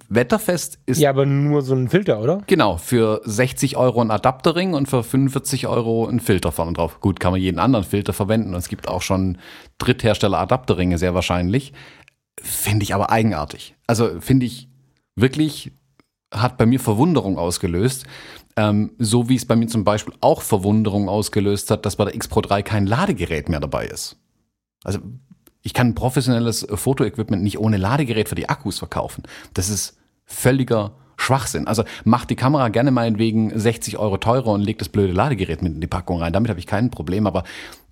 Wetterfest ist.
Ja, aber nur so ein Filter, oder?
Genau, für 60 Euro ein Adapterring und für 45 Euro ein Filter vorne drauf. Gut, kann man jeden anderen Filter verwenden. Und es gibt auch schon Dritthersteller Adapterringe, sehr wahrscheinlich. Finde ich aber eigenartig. Also finde ich wirklich, hat bei mir Verwunderung ausgelöst. Ähm, so wie es bei mir zum Beispiel auch Verwunderung ausgelöst hat, dass bei der X Pro 3 kein Ladegerät mehr dabei ist. Also ich kann professionelles Fotoequipment nicht ohne Ladegerät für die Akkus verkaufen. Das ist völliger Schwachsinn. Also macht die Kamera gerne meinetwegen 60 Euro teurer und legt das blöde Ladegerät mit in die Packung rein. Damit habe ich kein Problem, aber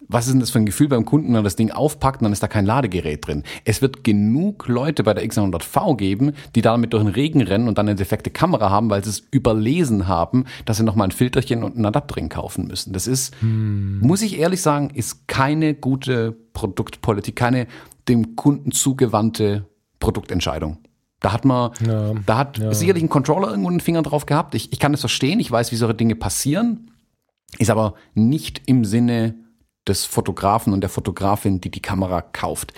was ist denn das für ein Gefühl beim Kunden, wenn er das Ding aufpackt und dann ist da kein Ladegerät drin? Es wird genug Leute bei der X100V geben, die damit durch den Regen rennen und dann eine defekte Kamera haben, weil sie es überlesen haben, dass sie nochmal ein Filterchen und einen Adapterring kaufen müssen. Das ist, hm. muss ich ehrlich sagen, ist keine gute Produktpolitik, keine dem Kunden zugewandte Produktentscheidung. Da hat man, ja, da hat ja. sicherlich ein Controller irgendwo einen Finger drauf gehabt. Ich, ich kann das verstehen, ich weiß, wie solche Dinge passieren, ist aber nicht im Sinne des Fotografen und der Fotografin, die die Kamera kauft.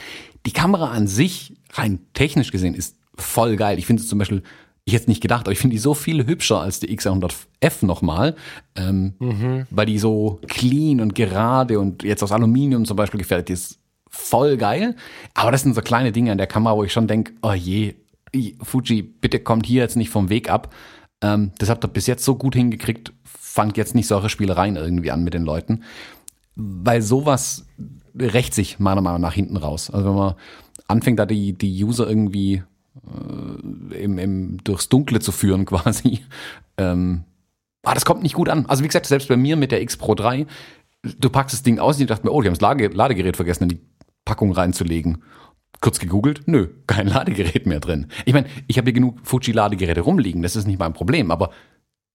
Die Kamera an sich, rein technisch gesehen, ist voll geil. Ich finde es zum Beispiel, ich hätte nicht gedacht, aber ich finde die so viel hübscher als die X100F nochmal, ähm, mhm. weil die so clean und gerade und jetzt aus Aluminium zum Beispiel gefällt. Die ist voll geil. Aber das sind so kleine Dinge an der Kamera, wo ich schon denke, oh je, Fuji, bitte kommt hier jetzt nicht vom Weg ab. Ähm, das habt ihr bis jetzt so gut hingekriegt, fangt jetzt nicht solche Spielereien irgendwie an mit den Leuten weil sowas rächt sich meiner Meinung nach hinten raus. Also wenn man anfängt, da die, die User irgendwie äh, im, im, durchs Dunkle zu führen quasi, ähm, ah, das kommt nicht gut an. Also wie gesagt, selbst bei mir mit der X Pro 3, du packst das Ding aus und ich dachte mir, oh, die haben das Lade Ladegerät vergessen, in die Packung reinzulegen. Kurz gegoogelt, nö, kein Ladegerät mehr drin. Ich meine, ich habe hier genug Fuji-Ladegeräte rumliegen, das ist nicht mein Problem, aber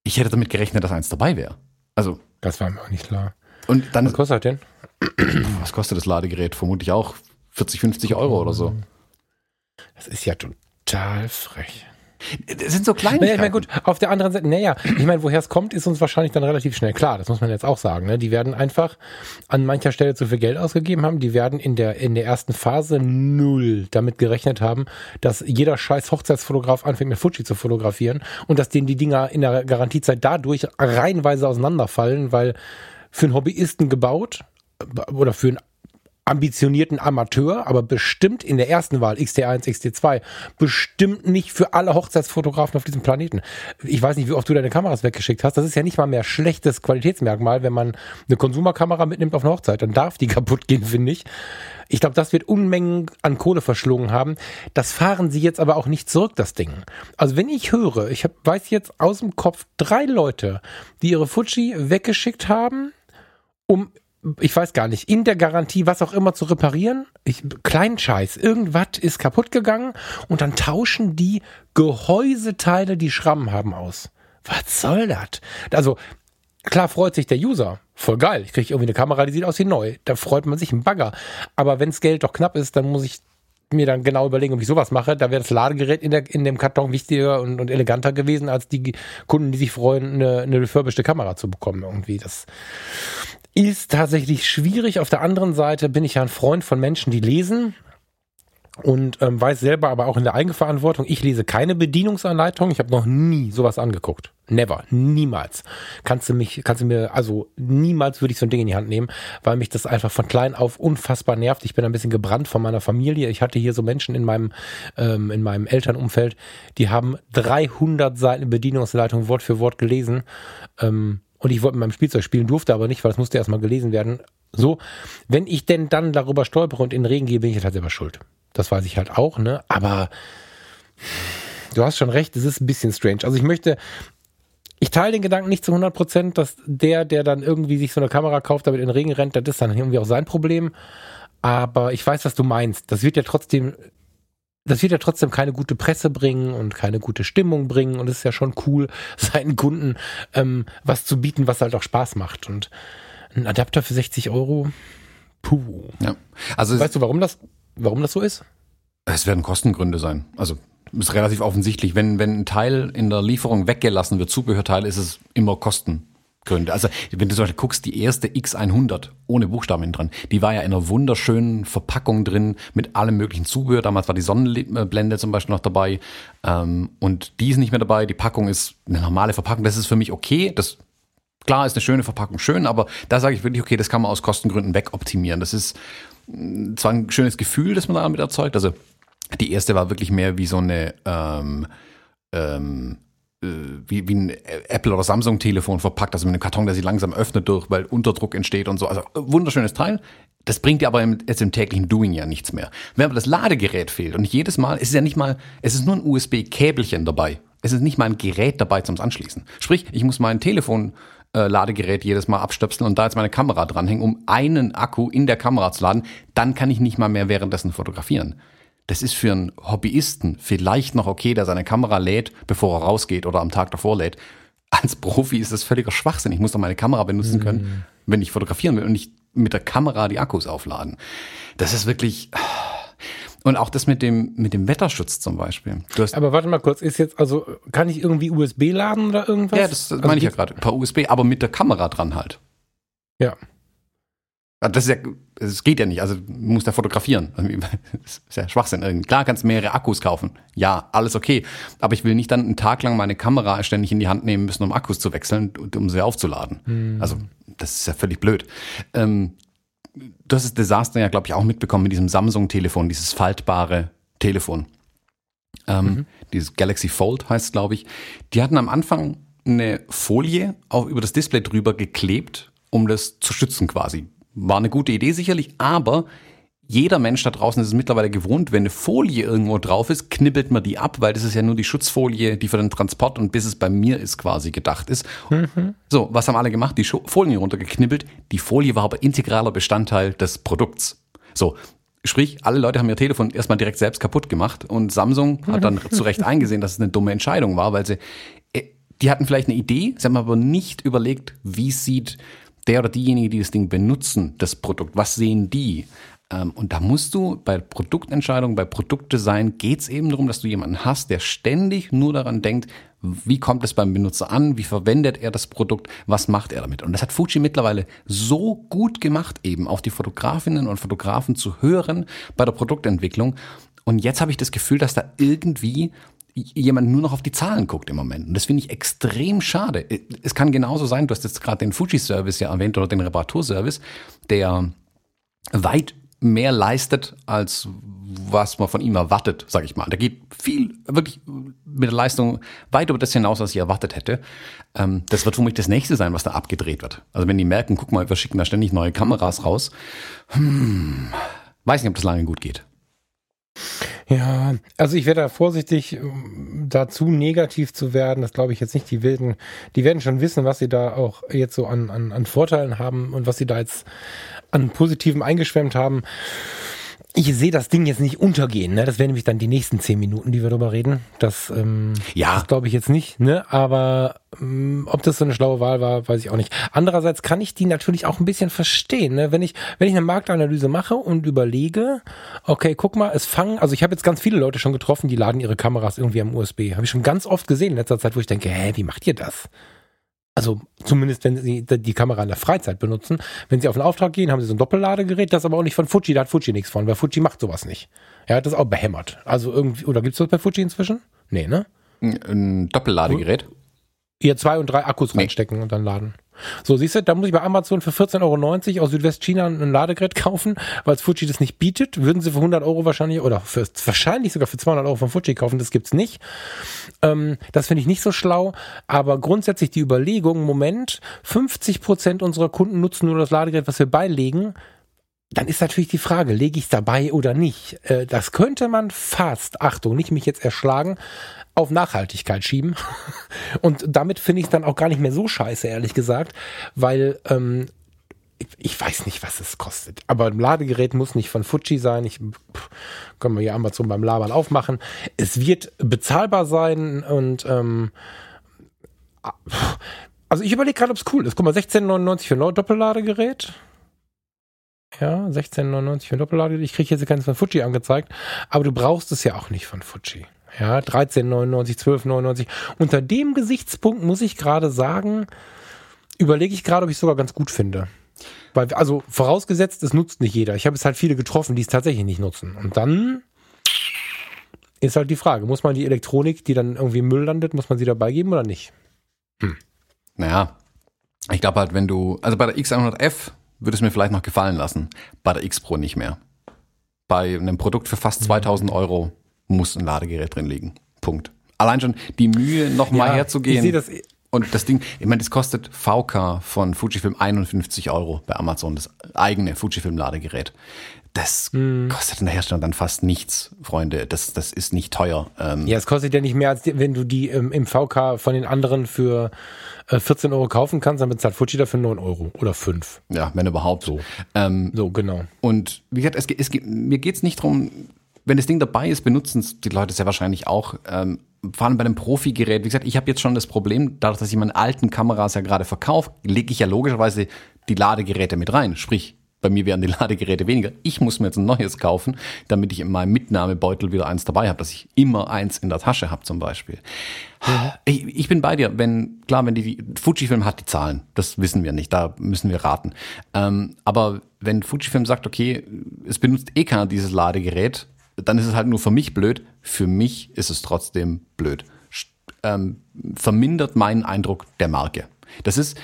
ich hätte damit gerechnet, dass eins dabei wäre. Also.
Das war mir auch nicht klar.
Und dann,
was kostet denn?
Was kostet das Ladegerät? Vermutlich auch 40, 50 Euro oder so.
Das ist ja total frech.
Das sind so kleine. Naja,
ich meine, gut, auf der anderen Seite, naja, ich meine, woher es kommt, ist uns wahrscheinlich dann relativ schnell klar. Das muss man jetzt auch sagen. Ne? Die werden einfach an mancher Stelle zu viel Geld ausgegeben haben. Die werden in der, in der ersten Phase null damit gerechnet haben, dass jeder scheiß Hochzeitsfotograf anfängt mit Fuji zu fotografieren und dass denen die Dinger in der Garantiezeit dadurch reihenweise auseinanderfallen, weil für einen Hobbyisten gebaut oder für einen ambitionierten Amateur, aber bestimmt in der ersten Wahl XT1, XT2, bestimmt nicht für alle Hochzeitsfotografen auf diesem Planeten. Ich weiß nicht, wie oft du deine Kameras weggeschickt hast. Das ist ja nicht mal mehr schlechtes Qualitätsmerkmal, wenn man eine Konsumerkamera mitnimmt auf eine Hochzeit. Dann darf die kaputt gehen, finde ich. Ich glaube, das wird Unmengen an Kohle verschlungen haben. Das fahren sie jetzt aber auch nicht zurück, das Ding. Also wenn ich höre, ich hab, weiß jetzt aus dem Kopf drei Leute, die ihre Fuji weggeschickt haben, um ich weiß gar nicht, in der Garantie was auch immer zu reparieren. Ich, kleinen Scheiß, irgendwas ist kaputt gegangen und dann tauschen die Gehäuseteile, die Schrammen haben, aus. Was soll das? Also, klar freut sich der User. Voll geil. Ich kriege irgendwie eine Kamera, die sieht aus wie neu. Da freut man sich ein Bagger. Aber wenns Geld doch knapp ist, dann muss ich mir dann genau überlegen, ob ich sowas mache. Da wäre das Ladegerät in, der, in dem Karton wichtiger und, und eleganter gewesen, als die Kunden, die sich freuen, eine, eine refurbischte Kamera zu bekommen. Irgendwie. Das ist tatsächlich schwierig. Auf der anderen Seite bin ich ja ein Freund von Menschen, die lesen und ähm, weiß selber aber auch in der Eigenverantwortung, ich lese keine Bedienungsanleitung. Ich habe noch nie sowas angeguckt. Never, niemals. Kannst du mich, kannst du mir, also niemals würde ich so ein Ding in die Hand nehmen, weil mich das einfach von klein auf unfassbar nervt. Ich bin ein bisschen gebrannt von meiner Familie. Ich hatte hier so Menschen in meinem, ähm, in meinem Elternumfeld, die haben 300 Seiten Bedienungsanleitung Wort für Wort gelesen. Ähm, und ich wollte mit meinem Spielzeug spielen, durfte aber nicht, weil es musste erstmal gelesen werden. So, wenn ich denn dann darüber stolpere und in den Regen gehe, bin ich halt selber schuld. Das weiß ich halt auch, ne? Aber du hast schon recht, es ist ein bisschen strange. Also ich möchte, ich teile den Gedanken nicht zu 100 Prozent, dass der, der dann irgendwie sich so eine Kamera kauft, damit in den Regen rennt, das ist dann irgendwie auch sein Problem. Aber ich weiß, was du meinst. Das wird ja trotzdem, das wird ja trotzdem keine gute Presse bringen und keine gute Stimmung bringen. Und es ist ja schon cool, seinen Kunden ähm, was zu bieten, was halt auch Spaß macht. Und ein Adapter für 60 Euro, puh.
Ja.
Also weißt du, warum das Warum das so ist?
Es werden Kostengründe sein. Also ist relativ offensichtlich. Wenn, wenn ein Teil in der Lieferung weggelassen wird, Zubehörteil, ist es immer Kostengründe. Also wenn du zum Beispiel guckst, die erste X100 ohne Buchstaben dran, die war ja in einer wunderschönen Verpackung drin mit allem möglichen Zubehör. Damals war die Sonnenblende zum Beispiel noch dabei ähm, und die ist nicht mehr dabei. Die Packung ist eine normale Verpackung. Das ist für mich okay. Das Klar ist eine schöne Verpackung schön, aber da sage ich wirklich, okay, das kann man aus Kostengründen wegoptimieren. Das ist zwar ein schönes Gefühl, das man damit erzeugt. Also die erste war wirklich mehr wie so eine ähm, ähm, äh, wie, wie ein Apple- oder Samsung-Telefon verpackt, also mit einem Karton, der sich langsam öffnet durch, weil Unterdruck entsteht und so. Also wunderschönes Teil. Das bringt dir aber im, jetzt im täglichen Doing ja nichts mehr. Wenn aber das Ladegerät fehlt und jedes Mal, es ist ja nicht mal, es ist nur ein USB-Käbelchen dabei. Es ist nicht mal ein Gerät dabei zum Anschließen. Sprich, ich muss mein Telefon äh, Ladegerät jedes Mal abstöpseln und da jetzt meine Kamera dranhängen, um einen Akku in der Kamera zu laden, dann kann ich nicht mal mehr währenddessen fotografieren. Das ist für einen Hobbyisten vielleicht noch okay, der seine Kamera lädt, bevor er rausgeht oder am Tag davor lädt. Als Profi ist das völliger Schwachsinn. Ich muss doch meine Kamera benutzen können, mhm. wenn ich fotografieren will und nicht mit der Kamera die Akkus aufladen. Das ist wirklich. Und auch das mit dem, mit dem Wetterschutz zum Beispiel.
aber warte mal kurz, ist jetzt, also kann ich irgendwie USB laden oder irgendwas?
Ja, das, also meine ich ja gerade. Paar USB, aber mit der Kamera dran halt.
Ja.
Das, ist ja, das geht ja nicht, also du musst ja fotografieren. Das ist ja Schwachsinn. Klar kannst du mehrere Akkus kaufen. Ja, alles okay. Aber ich will nicht dann einen Tag lang meine Kamera ständig in die Hand nehmen müssen, um Akkus zu wechseln, um sie aufzuladen. Hm. Also, das ist ja völlig blöd. Ähm, du hast das Desaster ja, glaube ich, auch mitbekommen mit diesem Samsung-Telefon, dieses faltbare Telefon. Ähm, mhm. Dieses Galaxy Fold heißt glaube ich. Die hatten am Anfang eine Folie auch über das Display drüber geklebt, um das zu schützen quasi. War eine gute Idee sicherlich, aber jeder Mensch da draußen ist es mittlerweile gewohnt, wenn eine Folie irgendwo drauf ist, knibbelt man die ab, weil das ist ja nur die Schutzfolie, die für den Transport und bis es bei mir ist quasi gedacht ist. Mhm. So, was haben alle gemacht? Die Folien runtergeknibbelt. Die Folie war aber integraler Bestandteil des Produkts. So, Sprich, alle Leute haben ihr Telefon erstmal direkt selbst kaputt gemacht und Samsung hat dann zu Recht eingesehen, dass es eine dumme Entscheidung war, weil sie, äh, die hatten vielleicht eine Idee, sie haben aber nicht überlegt, wie sieht der oder diejenige, die das Ding benutzen, das Produkt, was sehen die? Ähm, und da musst du bei Produktentscheidungen, bei Produktdesign geht es eben darum, dass du jemanden hast, der ständig nur daran denkt, wie kommt es beim Benutzer an, wie verwendet er das Produkt, was macht er damit. Und das hat Fuji mittlerweile so gut gemacht, eben auf die Fotografinnen und Fotografen zu hören bei der Produktentwicklung. Und jetzt habe ich das Gefühl, dass da irgendwie jemand nur noch auf die Zahlen guckt im Moment. Und das finde ich extrem schade. Es kann genauso sein, du hast jetzt gerade den Fuji-Service ja erwähnt oder den Reparaturservice, der weit mehr leistet, als was man von ihm erwartet, sage ich mal. Der geht viel, wirklich mit der Leistung weit über das hinaus, was ich erwartet hätte. Ähm, das wird womöglich das nächste sein, was da abgedreht wird. Also wenn die merken, guck mal, wir schicken da ständig neue Kameras raus. Hm, weiß nicht, ob das lange gut geht.
Ja, also ich werde da vorsichtig, dazu negativ zu werden. Das glaube ich jetzt nicht. Die wilden, die werden schon wissen, was sie da auch jetzt so an, an, an Vorteilen haben und was sie da jetzt an Positiven eingeschwemmt haben. Ich sehe das Ding jetzt nicht untergehen, ne? Das wären nämlich dann die nächsten zehn Minuten, die wir darüber reden. Das, ähm, ja. das glaube ich jetzt nicht, ne? Aber ähm, ob das so eine schlaue Wahl war, weiß ich auch nicht. Andererseits kann ich die natürlich auch ein bisschen verstehen, ne? Wenn ich, wenn ich eine Marktanalyse mache und überlege, okay, guck mal, es fangen, also ich habe jetzt ganz viele Leute schon getroffen, die laden ihre Kameras irgendwie am USB. Habe ich schon ganz oft gesehen in letzter Zeit, wo ich denke, hä, wie macht ihr das? Also zumindest, wenn Sie die Kamera in der Freizeit benutzen. Wenn Sie auf einen Auftrag gehen, haben Sie so ein Doppelladegerät, das aber auch nicht von Fuji, da hat Fuji nichts von, weil Fuji macht sowas nicht. Ja, das ist auch behämmert. Also irgendwie, oder gibt's das bei Fuji inzwischen? Nee, ne?
Ein Doppelladegerät?
Ihr zwei und drei Akkus nee. reinstecken und dann laden. So, siehst du, da muss ich bei Amazon für 14,90 Euro aus Südwestchina ein Ladegerät kaufen, weil Fuji das nicht bietet. Würden sie für 100 Euro wahrscheinlich, oder für, wahrscheinlich sogar für 200 Euro von Fuji kaufen, das gibt's nicht. Ähm, das finde ich nicht so schlau, aber grundsätzlich die Überlegung, Moment, 50 Prozent unserer Kunden nutzen nur das Ladegerät, was wir beilegen, dann ist natürlich die Frage, lege ich es dabei oder nicht? Äh, das könnte man fast, Achtung, nicht mich jetzt erschlagen, auf Nachhaltigkeit schieben. Und damit finde ich es dann auch gar nicht mehr so scheiße, ehrlich gesagt, weil ähm, ich, weiß nicht, was es kostet. Aber ein Ladegerät muss nicht von Fuji sein. Ich können wir hier Amazon beim Labern aufmachen. Es wird bezahlbar sein und ähm, also ich überlege gerade, ob es cool ist. Guck mal, 16,99 für ein Doppelladegerät. Ja, 16,99 für ein Doppelladegerät. Ich kriege jetzt keins von Fuji angezeigt, aber du brauchst es ja auch nicht von Fuji. Ja, 13,99, 12,99. Unter dem Gesichtspunkt muss ich gerade sagen, überlege ich gerade, ob ich es sogar ganz gut finde. Weil, also vorausgesetzt, es nutzt nicht jeder. Ich habe es halt viele getroffen, die es tatsächlich nicht nutzen. Und dann ist halt die Frage, muss man die Elektronik, die dann irgendwie im Müll landet, muss man sie dabei geben oder nicht?
Hm. Naja, ich glaube halt, wenn du, also bei der X100F würde es mir vielleicht noch gefallen lassen, bei der X Pro nicht mehr. Bei einem Produkt für fast 2000 hm. Euro muss ein Ladegerät drin liegen. Punkt. Allein schon die Mühe, nochmal ja, herzugehen. Das. Und das Ding, ich meine, das kostet VK von Fujifilm 51 Euro bei Amazon, das eigene Fujifilm-Ladegerät. Das mm. kostet in der Herstellung dann fast nichts, Freunde. Das, das ist nicht teuer.
Ähm ja, es kostet ja nicht mehr, als wenn du die ähm, im VK von den anderen für äh, 14 Euro kaufen kannst, dann bezahlt Fuji dafür 9 Euro oder 5.
Ja, wenn überhaupt.
So, ähm, so genau.
Und wie gesagt, es, es, mir geht's nicht darum, wenn das Ding dabei ist, benutzen es die Leute sehr wahrscheinlich auch. Ähm, vor allem bei einem Profi-Gerät. Wie gesagt, ich habe jetzt schon das Problem, dadurch, dass ich meine alten Kameras ja gerade verkaufe, lege ich ja logischerweise die Ladegeräte mit rein. Sprich, bei mir wären die Ladegeräte weniger. Ich muss mir jetzt ein neues kaufen, damit ich in meinem Mitnahmebeutel wieder eins dabei habe, dass ich immer eins in der Tasche habe zum Beispiel. Ich, ich, bin bei dir, wenn, klar, wenn die, die Fujifilm hat die Zahlen, das wissen wir nicht, da müssen wir raten. Ähm, aber wenn Fujifilm sagt, okay, es benutzt eh keiner dieses Ladegerät, dann ist es halt nur für mich blöd. Für mich ist es trotzdem blöd. Ähm, vermindert meinen Eindruck der Marke. Das ist,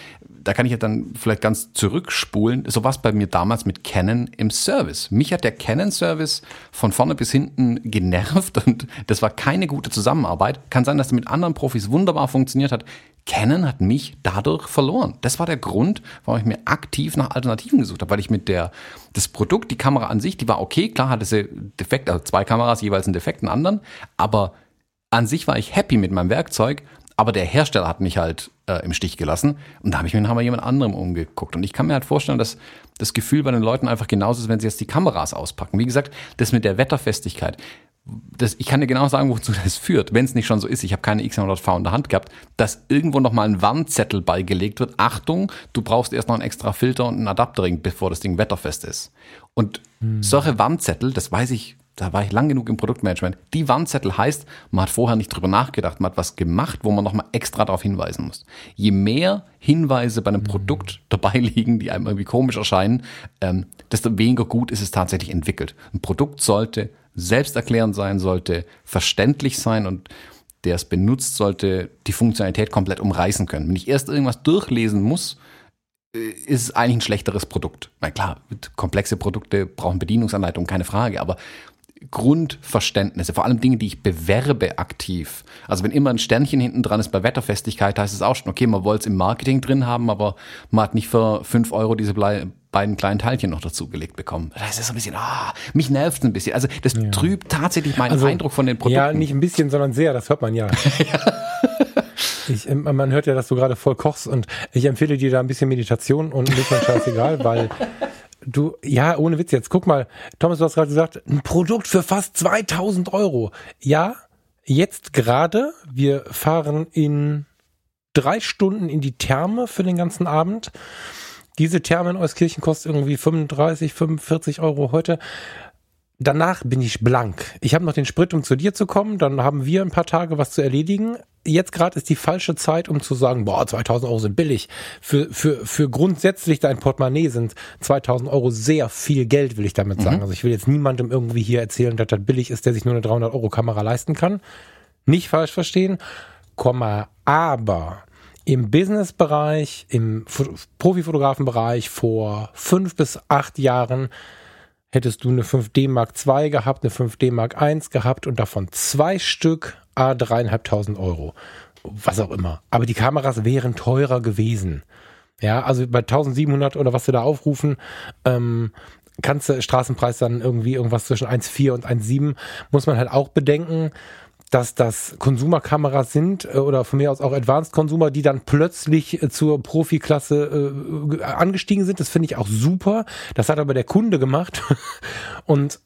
da kann ich ja dann vielleicht ganz zurückspulen. So was bei mir damals mit Canon im Service. Mich hat der Canon-Service von vorne bis hinten genervt und das war keine gute Zusammenarbeit. Kann sein, dass er mit anderen Profis wunderbar funktioniert hat. Canon hat mich dadurch verloren. Das war der Grund, warum ich mir aktiv nach Alternativen gesucht habe, weil ich mit der, das Produkt, die Kamera an sich, die war okay, klar hatte sie Defekt, also zwei Kameras jeweils einen defekten anderen, aber an sich war ich happy mit meinem Werkzeug, aber der Hersteller hat mich halt äh, im Stich gelassen und da habe ich mir nachher jemand anderem umgeguckt und ich kann mir halt vorstellen, dass das Gefühl bei den Leuten einfach genauso ist, wenn sie jetzt die Kameras auspacken. Wie gesagt, das mit der Wetterfestigkeit das, ich kann dir genau sagen, wozu das führt, wenn es nicht schon so ist. Ich habe keine X100V in der Hand gehabt, dass irgendwo nochmal ein Warnzettel beigelegt wird. Achtung, du brauchst erst noch einen extra Filter und einen Adapterring, bevor das Ding wetterfest ist. Und hm. solche Warnzettel, das weiß ich, da war ich lang genug im Produktmanagement. Die Warnzettel heißt, man hat vorher nicht drüber nachgedacht, man hat was gemacht, wo man nochmal extra darauf hinweisen muss. Je mehr Hinweise bei einem. Produkt dabei liegen, die einem irgendwie komisch erscheinen, ähm, desto weniger gut ist es tatsächlich entwickelt. Ein Produkt sollte selbsterklärend sein, sollte verständlich sein und der es benutzt, sollte die Funktionalität komplett umreißen können. Wenn ich erst irgendwas durchlesen muss, äh, ist es eigentlich ein schlechteres Produkt. Na klar, komplexe Produkte brauchen Bedienungsanleitungen, keine Frage, aber Grundverständnisse, vor allem Dinge, die ich bewerbe aktiv. Also wenn immer ein Sternchen hinten dran ist bei Wetterfestigkeit, heißt es auch schon, okay, man wollte es im Marketing drin haben, aber man hat nicht für fünf Euro diese beiden kleinen Teilchen noch dazugelegt bekommen. Das ist so ein bisschen, ah, mich nervt ein bisschen. Also das ja. trübt tatsächlich meinen also, Eindruck von den Produkten.
Ja, nicht ein bisschen, sondern sehr, das hört man ja. ja. Ich, man hört ja, dass du gerade voll kochst und ich empfehle dir da ein bisschen Meditation und ein bisschen scheißegal, weil du, ja, ohne Witz jetzt, guck mal, Thomas, du hast gerade gesagt, ein Produkt für fast 2000 Euro. Ja, jetzt gerade, wir fahren in drei Stunden in die Therme für den ganzen Abend. Diese Therme in Euskirchen kostet irgendwie 35, 45 Euro heute. Danach bin ich blank. Ich habe noch den Sprit, um zu dir zu kommen. Dann haben wir ein paar Tage was zu erledigen. Jetzt gerade ist die falsche Zeit, um zu sagen, boah, 2000 Euro sind billig. Für, für, für grundsätzlich dein Portemonnaie sind 2000 Euro sehr viel Geld, will ich damit sagen. Mhm. Also ich will jetzt niemandem irgendwie hier erzählen, dass das billig ist, der sich nur eine 300 Euro Kamera leisten kann. Nicht falsch verstehen. Komma, aber im Businessbereich, im Profifotografenbereich vor fünf bis acht Jahren hättest du eine 5D Mark II gehabt, eine 5D Mark I gehabt und davon zwei Stück a dreieinhalbtausend Euro. Was auch immer. Aber die Kameras wären teurer gewesen. Ja, also bei 1700 oder was wir da aufrufen, ähm, kannst du Straßenpreis dann irgendwie irgendwas zwischen 1,4 und 1,7, muss man halt auch bedenken dass das Konsumerkameras sind äh, oder von mir aus auch Advanced Consumer, die dann plötzlich äh, zur Profiklasse äh, angestiegen sind. Das finde ich auch super. Das hat aber der Kunde gemacht. Und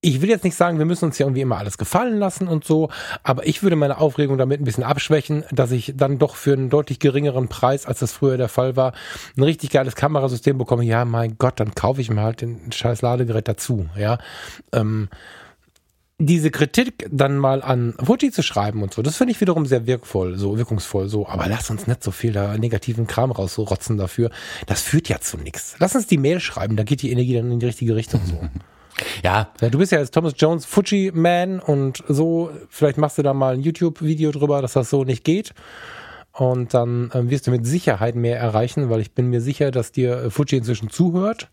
ich will jetzt nicht sagen, wir müssen uns ja irgendwie immer alles gefallen lassen und so, aber ich würde meine Aufregung damit ein bisschen abschwächen, dass ich dann doch für einen deutlich geringeren Preis, als das früher der Fall war, ein richtig geiles Kamerasystem bekomme. Ja, mein Gott, dann kaufe ich mir halt den scheiß Ladegerät dazu, ja. Ähm, diese Kritik dann mal an Fuji zu schreiben und so, das finde ich wiederum sehr wirkvoll, so wirkungsvoll, so. Aber lass uns nicht so viel da negativen Kram rausrotzen dafür. Das führt ja zu nichts. Lass uns die Mail schreiben, da geht die Energie dann in die richtige Richtung so. Ja. ja. Du bist ja als Thomas Jones Fuji-Man und so, vielleicht machst du da mal ein YouTube-Video drüber, dass das so nicht geht. Und dann ähm, wirst du mit Sicherheit mehr erreichen, weil ich bin mir sicher, dass dir Fuji inzwischen zuhört.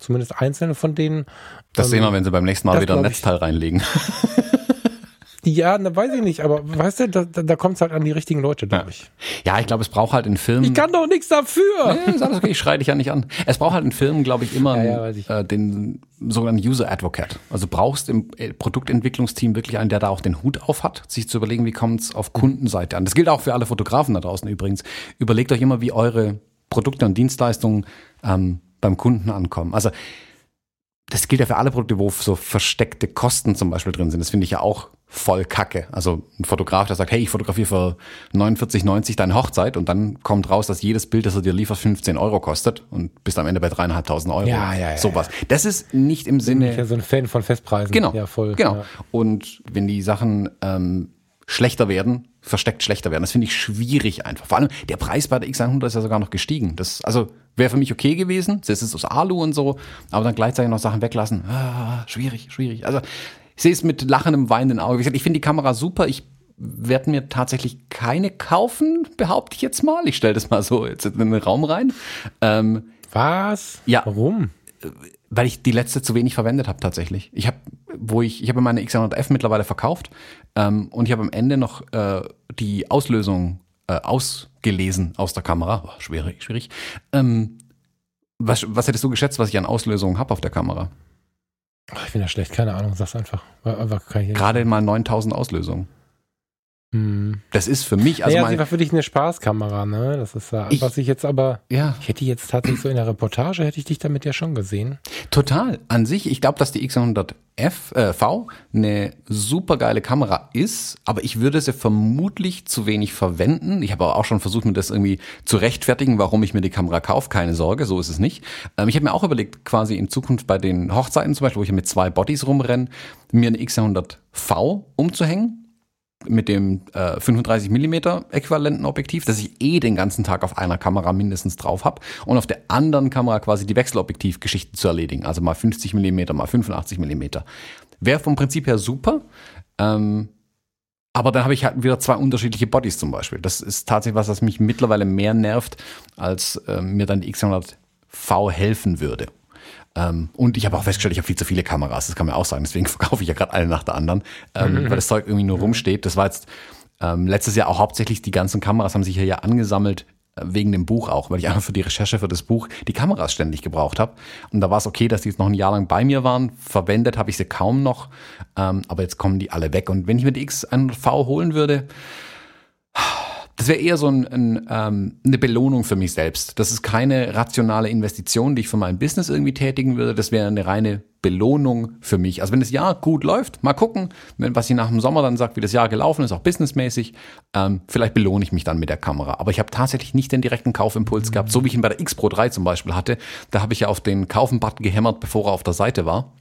Zumindest einzelne von denen.
Das ähm, sehen wir, wenn sie beim nächsten Mal wieder ein Netzteil reinlegen.
Ja, da weiß ich nicht, aber weißt du, da, da kommt es halt an die richtigen Leute, glaube
Ja.
ich.
Ja, ich glaube, es braucht halt in Filmen.
Ich kann doch nichts dafür.
Alles okay, ich schreie dich ja nicht an. Es braucht halt in Filmen, glaube ich, immer
Ja, ja,
äh, den sogenannten User Advocate. Also brauchst im äh, Produktentwicklungsteam wirklich einen, der da auch den Hut auf hat, sich zu überlegen, wie kommt es auf Kundenseite an. Das gilt auch für alle Fotografen da draußen übrigens. Überlegt euch immer, wie eure Produkte und Dienstleistungen ähm, beim Kunden ankommen. Also das gilt ja für alle Produkte, wo so versteckte Kosten zum Beispiel drin sind. Das finde ich ja auch voll kacke. Also ein Fotograf, der sagt, hey, ich fotografiere für 49,90 deine Hochzeit und dann kommt raus, dass jedes Bild, das er dir liefert, 15 Euro kostet und bist am Ende bei dreieinhalbtausend Euro.
Ja, ja, ja,
Sowas. Das ist nicht im
Ich bin
Sinne.
ja so ein Fan von Festpreisen.
Genau.
Ja, voll.
Genau.
Ja.
Und wenn die Sachen ähm, schlechter werden, versteckt schlechter werden, das finde ich schwierig einfach. Vor allem der Preis bei der X100 ist ja sogar noch gestiegen. Das also wäre für mich okay gewesen. Das ist aus Alu und so, aber dann gleichzeitig noch Sachen weglassen. Ah, schwierig, schwierig. Also ich sehe es mit lachendem, weinenden Auge. Wie gesagt, ich finde die Kamera super. Ich werde mir tatsächlich keine kaufen, behaupte ich jetzt mal. Ich stelle das mal so jetzt in den Raum rein. Ähm,
Was?
Ja.
Warum?
weil ich die letzte zu wenig verwendet habe tatsächlich. Ich habe, wo ich, ich habe meine X100F mittlerweile verkauft ähm, und ich habe am Ende noch äh, die Auslösung äh, ausgelesen aus der Kamera. Oh, schwierig, schwierig. Ähm, was, was hättest du geschätzt, was ich an Auslösungen habe auf der Kamera?
Ach, ich bin ja schlecht, keine Ahnung, sag's einfach. Einfach kann ich
Gerade mal 9000 Auslösungen.
Hm.
Das ist für mich, also
Also ja,
mein,
sie war für dich eine Spaßkamera, ne? Das ist ja,
Ich-
was ich jetzt aber,
ja,
ich hätte jetzt tatsächlich so in der Reportage, hätte ich dich damit ja schon gesehen.
Total. An sich, ich glaube, dass die X100F äh, V eine super geile Kamera ist, aber ich würde sie vermutlich zu wenig verwenden. Ich habe aber auch schon versucht, mir das irgendwie zu rechtfertigen, warum ich mir die Kamera kaufe. Keine Sorge, so ist es nicht. Ähm, ich habe mir auch überlegt, quasi in Zukunft bei den Hochzeiten zum Beispiel, wo ich mit zwei Bodies rumrenne, mir eine X100V umzuhängen mit dem äh, 35 mm äquivalenten Objektiv, das ich eh den ganzen Tag auf einer Kamera mindestens drauf habe und auf der anderen Kamera quasi die Wechselobjektivgeschichten zu erledigen, also mal 50 mm, mal 85 mm. Wäre vom Prinzip her super, ähm, aber dann habe ich halt wieder zwei unterschiedliche Bodies zum Beispiel. Das ist tatsächlich was, was mich mittlerweile mehr nervt, als ähm, mir dann die X100V helfen würde. Ähm, und ich habe auch festgestellt, ich habe viel zu viele Kameras, das kann man auch sagen. Deswegen verkaufe ich ja gerade eine nach der anderen, ähm, weil das Zeug irgendwie nur rumsteht. Das war jetzt ähm, letztes Jahr auch hauptsächlich, die ganzen Kameras haben sich hier ja angesammelt, äh, wegen dem Buch auch, weil ich einfach für die Recherche für das Buch die Kameras ständig gebraucht habe. Und da war es okay, dass die jetzt noch ein Jahr lang bei mir waren. Verwendet habe ich sie kaum noch, ähm, aber jetzt kommen die alle weg. Und wenn ich mir die X100V holen würde, das wäre eher so ein, ein, ähm, eine Belohnung für mich selbst. Das ist keine rationale Investition, die ich für mein Business irgendwie tätigen würde. Das wäre eine reine Belohnung für mich. Also wenn das Jahr gut läuft, mal gucken, wenn, was ich nach dem Sommer dann sage, wie das Jahr gelaufen ist, auch businessmäßig, ähm, vielleicht belohne ich mich dann mit der Kamera. Aber ich habe tatsächlich nicht den direkten Kaufimpuls gehabt, so wie ich ihn bei der X Pro 3 zum Beispiel hatte. Da habe ich ja auf den Kaufen-Button gehämmert, bevor er auf der Seite war.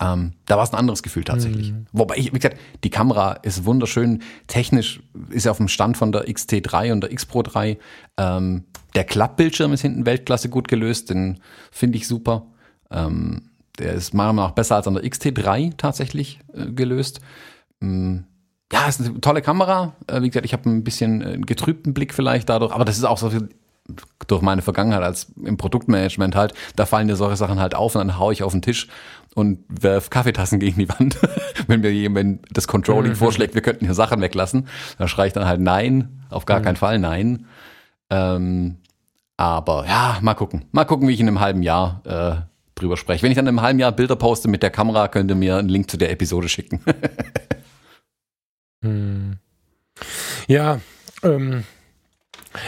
Ähm, da war es ein anderes Gefühl tatsächlich. Wobei ich, wie gesagt, die Kamera ist wunderschön. Technisch ist sie auf dem Stand von der XT3 und der X Pro 3. Ähm, der Klappbildschirm ist hinten Weltklasse gut gelöst, den finde ich super. Ähm, der ist meiner Meinung nach besser als an der XT3 tatsächlich äh, gelöst. Ähm, ja, ist eine tolle Kamera. Äh, wie gesagt, ich habe ein bisschen äh, einen getrübten Blick vielleicht dadurch, aber das ist auch so viel durch meine Vergangenheit als im Produktmanagement halt, da fallen dir solche Sachen halt auf und dann hau ich auf den Tisch und werf Kaffeetassen gegen die Wand. wenn mir jemand das Controlling vorschlägt, wir könnten hier Sachen weglassen, dann schreie ich dann halt nein, auf gar keinen Fall nein. Ähm, aber ja, mal gucken. Mal gucken, wie ich in einem halben Jahr äh, drüber spreche. Wenn ich dann in einem halben Jahr Bilder poste mit der Kamera, könnt ihr mir einen Link zu der Episode schicken.
Hm. Ja, ähm,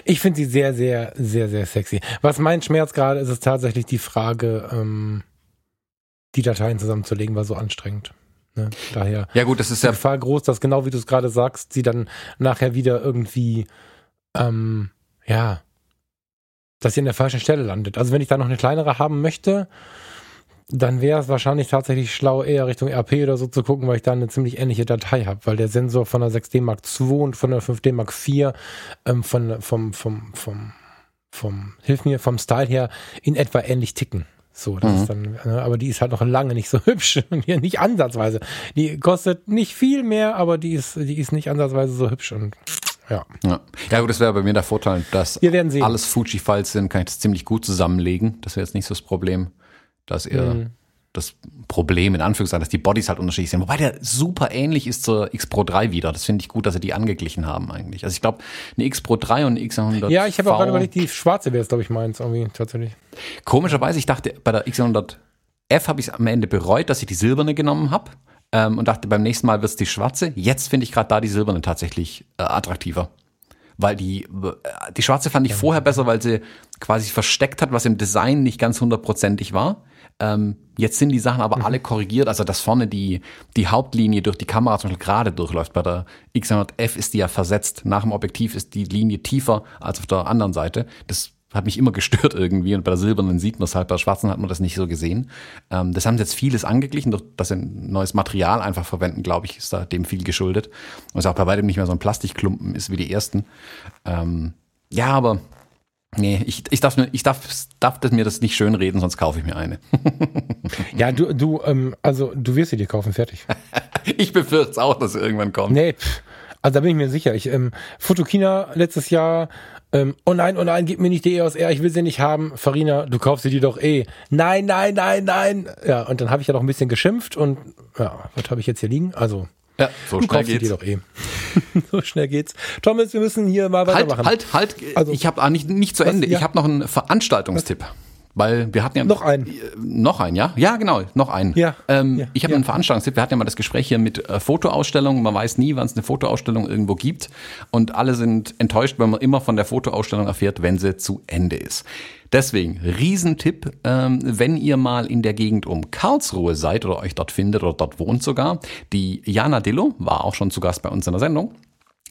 ich finde sie sehr, sehr, sehr, sehr sexy. Was mein Schmerz gerade ist, ist tatsächlich die Frage, ähm, die Dateien zusammenzulegen, war so anstrengend. Ne? Daher
ja gut, das ist
die
ja
Gefahr groß, dass genau wie du es gerade sagst, sie dann nachher wieder irgendwie, ähm, ja, dass sie an der falschen Stelle landet. Also wenn ich da noch eine kleinere haben möchte, dann wäre es wahrscheinlich tatsächlich schlau, eher Richtung RP oder so zu gucken, weil ich da eine ziemlich ähnliche Datei habe, weil der Sensor von der 6D Mark II und von der 5D Mark IV ähm, von, vom, vom, vom, vom, hilf mir, vom Style her in etwa ähnlich ticken. So, das
Mhm.
ist dann, ne, aber die ist halt noch lange nicht so hübsch. Hier nicht ansatzweise. Die kostet nicht viel mehr, aber die ist, die ist nicht ansatzweise so hübsch und ja.
Ja, ja gut, das wäre bei mir der Vorteil, dass alles Fuji-Files sind, kann ich das ziemlich gut zusammenlegen. Das wäre jetzt nicht so das Problem, dass ihr
Mhm.
Das Problem, in Anführungszeichen, dass die Bodies halt unterschiedlich sind. Wobei der super ähnlich ist zur X Pro 3 wieder. Das finde ich gut, dass sie die angeglichen haben eigentlich. Also ich glaube, eine X Pro 3 und eine X100
Ja, ich habe auch gerade überlegt, die schwarze wäre es, glaube ich, meins irgendwie tatsächlich.
Komischerweise, ich dachte, bei der X100 F habe ich es am Ende bereut, dass ich die silberne genommen habe ähm, und dachte, beim nächsten Mal wird es die schwarze. Jetzt finde ich gerade da die silberne tatsächlich äh, attraktiver. Weil die, äh, die schwarze fand ich vorher besser, weil sie quasi versteckt hat, was im Design nicht ganz hundertprozentig war. Ähm, jetzt sind die Sachen aber mhm. alle korrigiert, also dass vorne die, die Hauptlinie durch die Kamera zum Beispiel gerade durchläuft. Bei der X100F ist die ja versetzt. Nach dem Objektiv ist die Linie tiefer als auf der anderen Seite. Das hat mich immer gestört irgendwie und bei der silbernen sieht man es halt, bei der schwarzen hat man das nicht so gesehen. Ähm, das haben sie jetzt vieles angeglichen, durch dass sie ein neues Material einfach verwenden, glaube ich, ist da dem viel geschuldet. Und es auch bei weitem nicht mehr so ein Plastikklumpen ist wie die ersten. Ähm, ja, aber nee, ich, ich, darf, ich darf, darf mir das nicht schön reden, sonst kaufe ich mir eine.
ja, du, du, ähm, also du wirst sie dir kaufen, fertig.
ich befürchte auch, dass sie irgendwann kommt.
Nee, also da bin ich mir sicher. Ich, ähm, Fotokina letztes Jahr ähm, oh nein, oh nein, gib mir nicht die EOS R, ich will sie nicht haben. Farina, du kaufst sie dir doch eh. Nein, nein, nein, nein. Ja, und dann habe ich ja noch ein bisschen geschimpft und ja, was habe ich jetzt hier liegen? Also,
ja, so schnell
geht's. doch eh. so schnell geht's. Thomas, wir müssen hier mal
halt,
weitermachen.
Halt, halt, halt. Also, ich habe nicht, nicht zu Ende. Was, ja. Ich habe noch einen Veranstaltungstipp. Was? Weil wir hatten ja
noch einen.
Noch einen, ja? Ja, genau, noch einen.
Ja.
Ähm,
ja.
Ich habe
ja.
einen Veranstaltungstipp. Wir hatten ja mal das Gespräch hier mit äh, Fotoausstellungen. Man weiß nie, wann es eine Fotoausstellung irgendwo gibt. Und alle sind enttäuscht, wenn man immer von der Fotoausstellung erfährt, wenn sie zu Ende ist. Deswegen, Riesentipp, ähm, wenn ihr mal in der Gegend um Karlsruhe seid oder euch dort findet oder dort wohnt sogar. Die Jana Dillo war auch schon zu Gast bei uns in der Sendung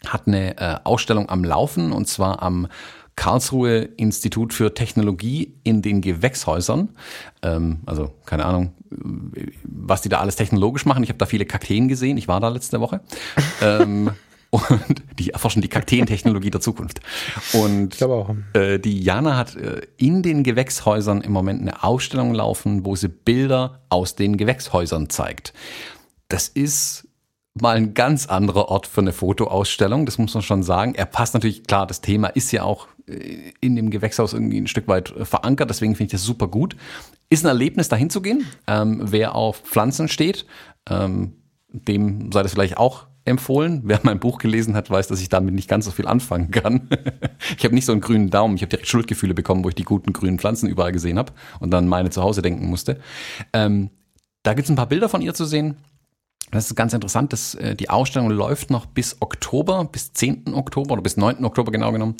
hat eine äh, Ausstellung am Laufen und zwar am Karlsruhe Institut für Technologie in den Gewächshäusern. Ähm, also keine Ahnung, was die da alles technologisch machen. Ich habe da viele Kakteen gesehen. Ich war da letzte Woche. ähm, und die erforschen die Kakteentechnologie der Zukunft. Und äh, die Jana hat äh, in den Gewächshäusern im Moment eine Ausstellung laufen, wo sie Bilder aus den Gewächshäusern zeigt. Das ist mal ein ganz anderer Ort für eine Fotoausstellung, das muss man schon sagen. Er passt natürlich, klar, das Thema ist ja auch äh, in dem Gewächshaus irgendwie ein Stück weit äh, verankert, deswegen finde ich das super gut. Ist ein Erlebnis, dahin zu gehen. Ähm, wer auf Pflanzen steht, ähm, dem sei das vielleicht auch empfohlen. Wer mein Buch gelesen hat, weiß, dass ich damit nicht ganz so viel anfangen kann. ich habe nicht so einen grünen Daumen. Ich habe direkt Schuldgefühle bekommen, wo ich die guten grünen Pflanzen überall gesehen habe und dann meine zu Hause denken musste. Ähm, da gibt es ein paar Bilder von ihr zu sehen. Das ist ganz interessant, dass äh, die Ausstellung läuft noch bis Oktober, bis 10. Oktober oder bis 9. Oktober genau genommen.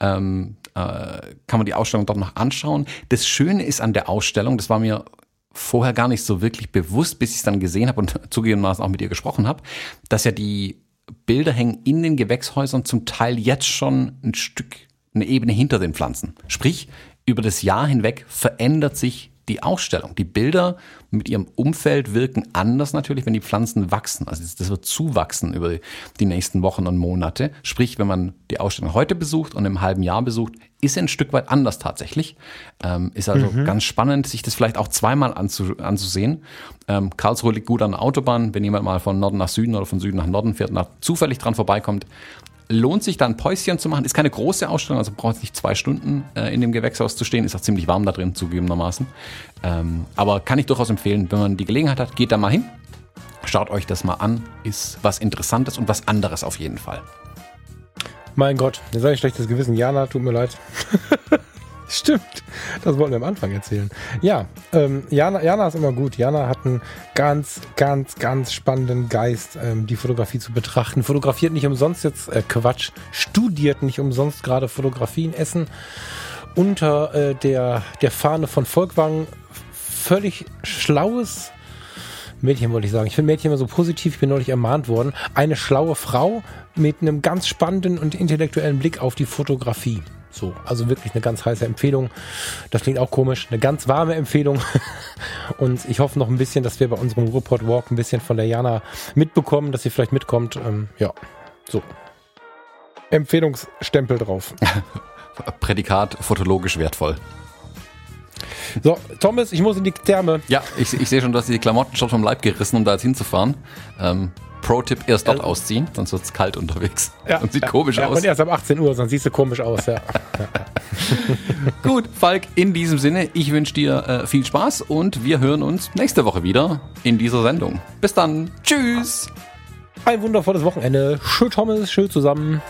Ähm, äh, kann man die Ausstellung dort noch anschauen. Das Schöne ist an der Ausstellung, das war mir vorher gar nicht so wirklich bewusst, bis ich es dann gesehen habe und zugegebenermaßen auch mit ihr gesprochen habe, dass ja die Bilder hängen in den Gewächshäusern zum Teil jetzt schon ein Stück, eine Ebene hinter den Pflanzen. Sprich, über das Jahr hinweg verändert sich die Ausstellung. Die Bilder mit ihrem Umfeld wirken anders natürlich, wenn die Pflanzen wachsen. Also das wird zuwachsen über die nächsten Wochen und Monate. Sprich, wenn man die Ausstellung heute besucht und im halben Jahr besucht, ist sie ein Stück weit anders tatsächlich. Ähm, ist also mhm. ganz spannend, sich das vielleicht auch zweimal anzu, anzusehen. Ähm, Karlsruhe liegt gut an der Autobahn. Wenn jemand mal von Norden nach Süden oder von Süden nach Norden fährt und zufällig dran vorbeikommt, lohnt sich da ein Päuschen zu machen. Ist keine große Ausstellung, also braucht nicht zwei Stunden äh, in dem Gewächshaus zu stehen. Ist auch ziemlich warm da drin, zugegebenermaßen. Ähm, aber kann ich durchaus empfehlen, wenn man die Gelegenheit hat, geht da mal hin. Schaut euch das mal an. Ist was Interessantes und was anderes auf jeden Fall.
Mein Gott, jetzt habe ich schlechtes Gewissen. Jana, tut mir leid. Stimmt, das wollten wir am Anfang erzählen. Ja, ähm, Jana, Jana ist immer gut. Jana hat einen ganz, ganz, ganz spannenden Geist, ähm, die Fotografie zu betrachten. Fotografiert nicht umsonst jetzt, äh, Quatsch, studiert nicht umsonst gerade Fotografie in Essen unter äh, der, der Fahne von Volkwang. Völlig schlaues Mädchen wollte ich sagen. Ich finde Mädchen immer so positiv. Ich bin neulich ermahnt worden. Eine schlaue Frau mit einem ganz spannenden und intellektuellen Blick auf die Fotografie. So, also wirklich eine ganz heiße Empfehlung. Das klingt auch komisch, eine ganz warme Empfehlung. Und ich hoffe noch ein bisschen, dass wir bei unserem Report Walk ein bisschen von der Jana mitbekommen, dass sie vielleicht mitkommt. Ähm, ja, so. Empfehlungsstempel drauf.
Prädikat fotologisch wertvoll.
So, Thomas, ich muss in die Therme.
Ja, ich, ich sehe schon, du hast die Klamotten schon vom Leib gerissen, um da jetzt hinzufahren. Ähm, Pro-Tipp, erst dort ausziehen, sonst wird es kalt unterwegs
Ja,
und sieht
ja,
komisch
ja,
aus.
Und erst ab 18 Uhr, sonst siehst du komisch aus, ja.
Gut, Falk, in diesem Sinne, ich wünsche dir äh, viel Spaß und wir hören uns nächste Woche wieder in dieser Sendung. Bis dann. Tschüss.
Ein wundervolles Wochenende. Schön Thomas, schön zusammen.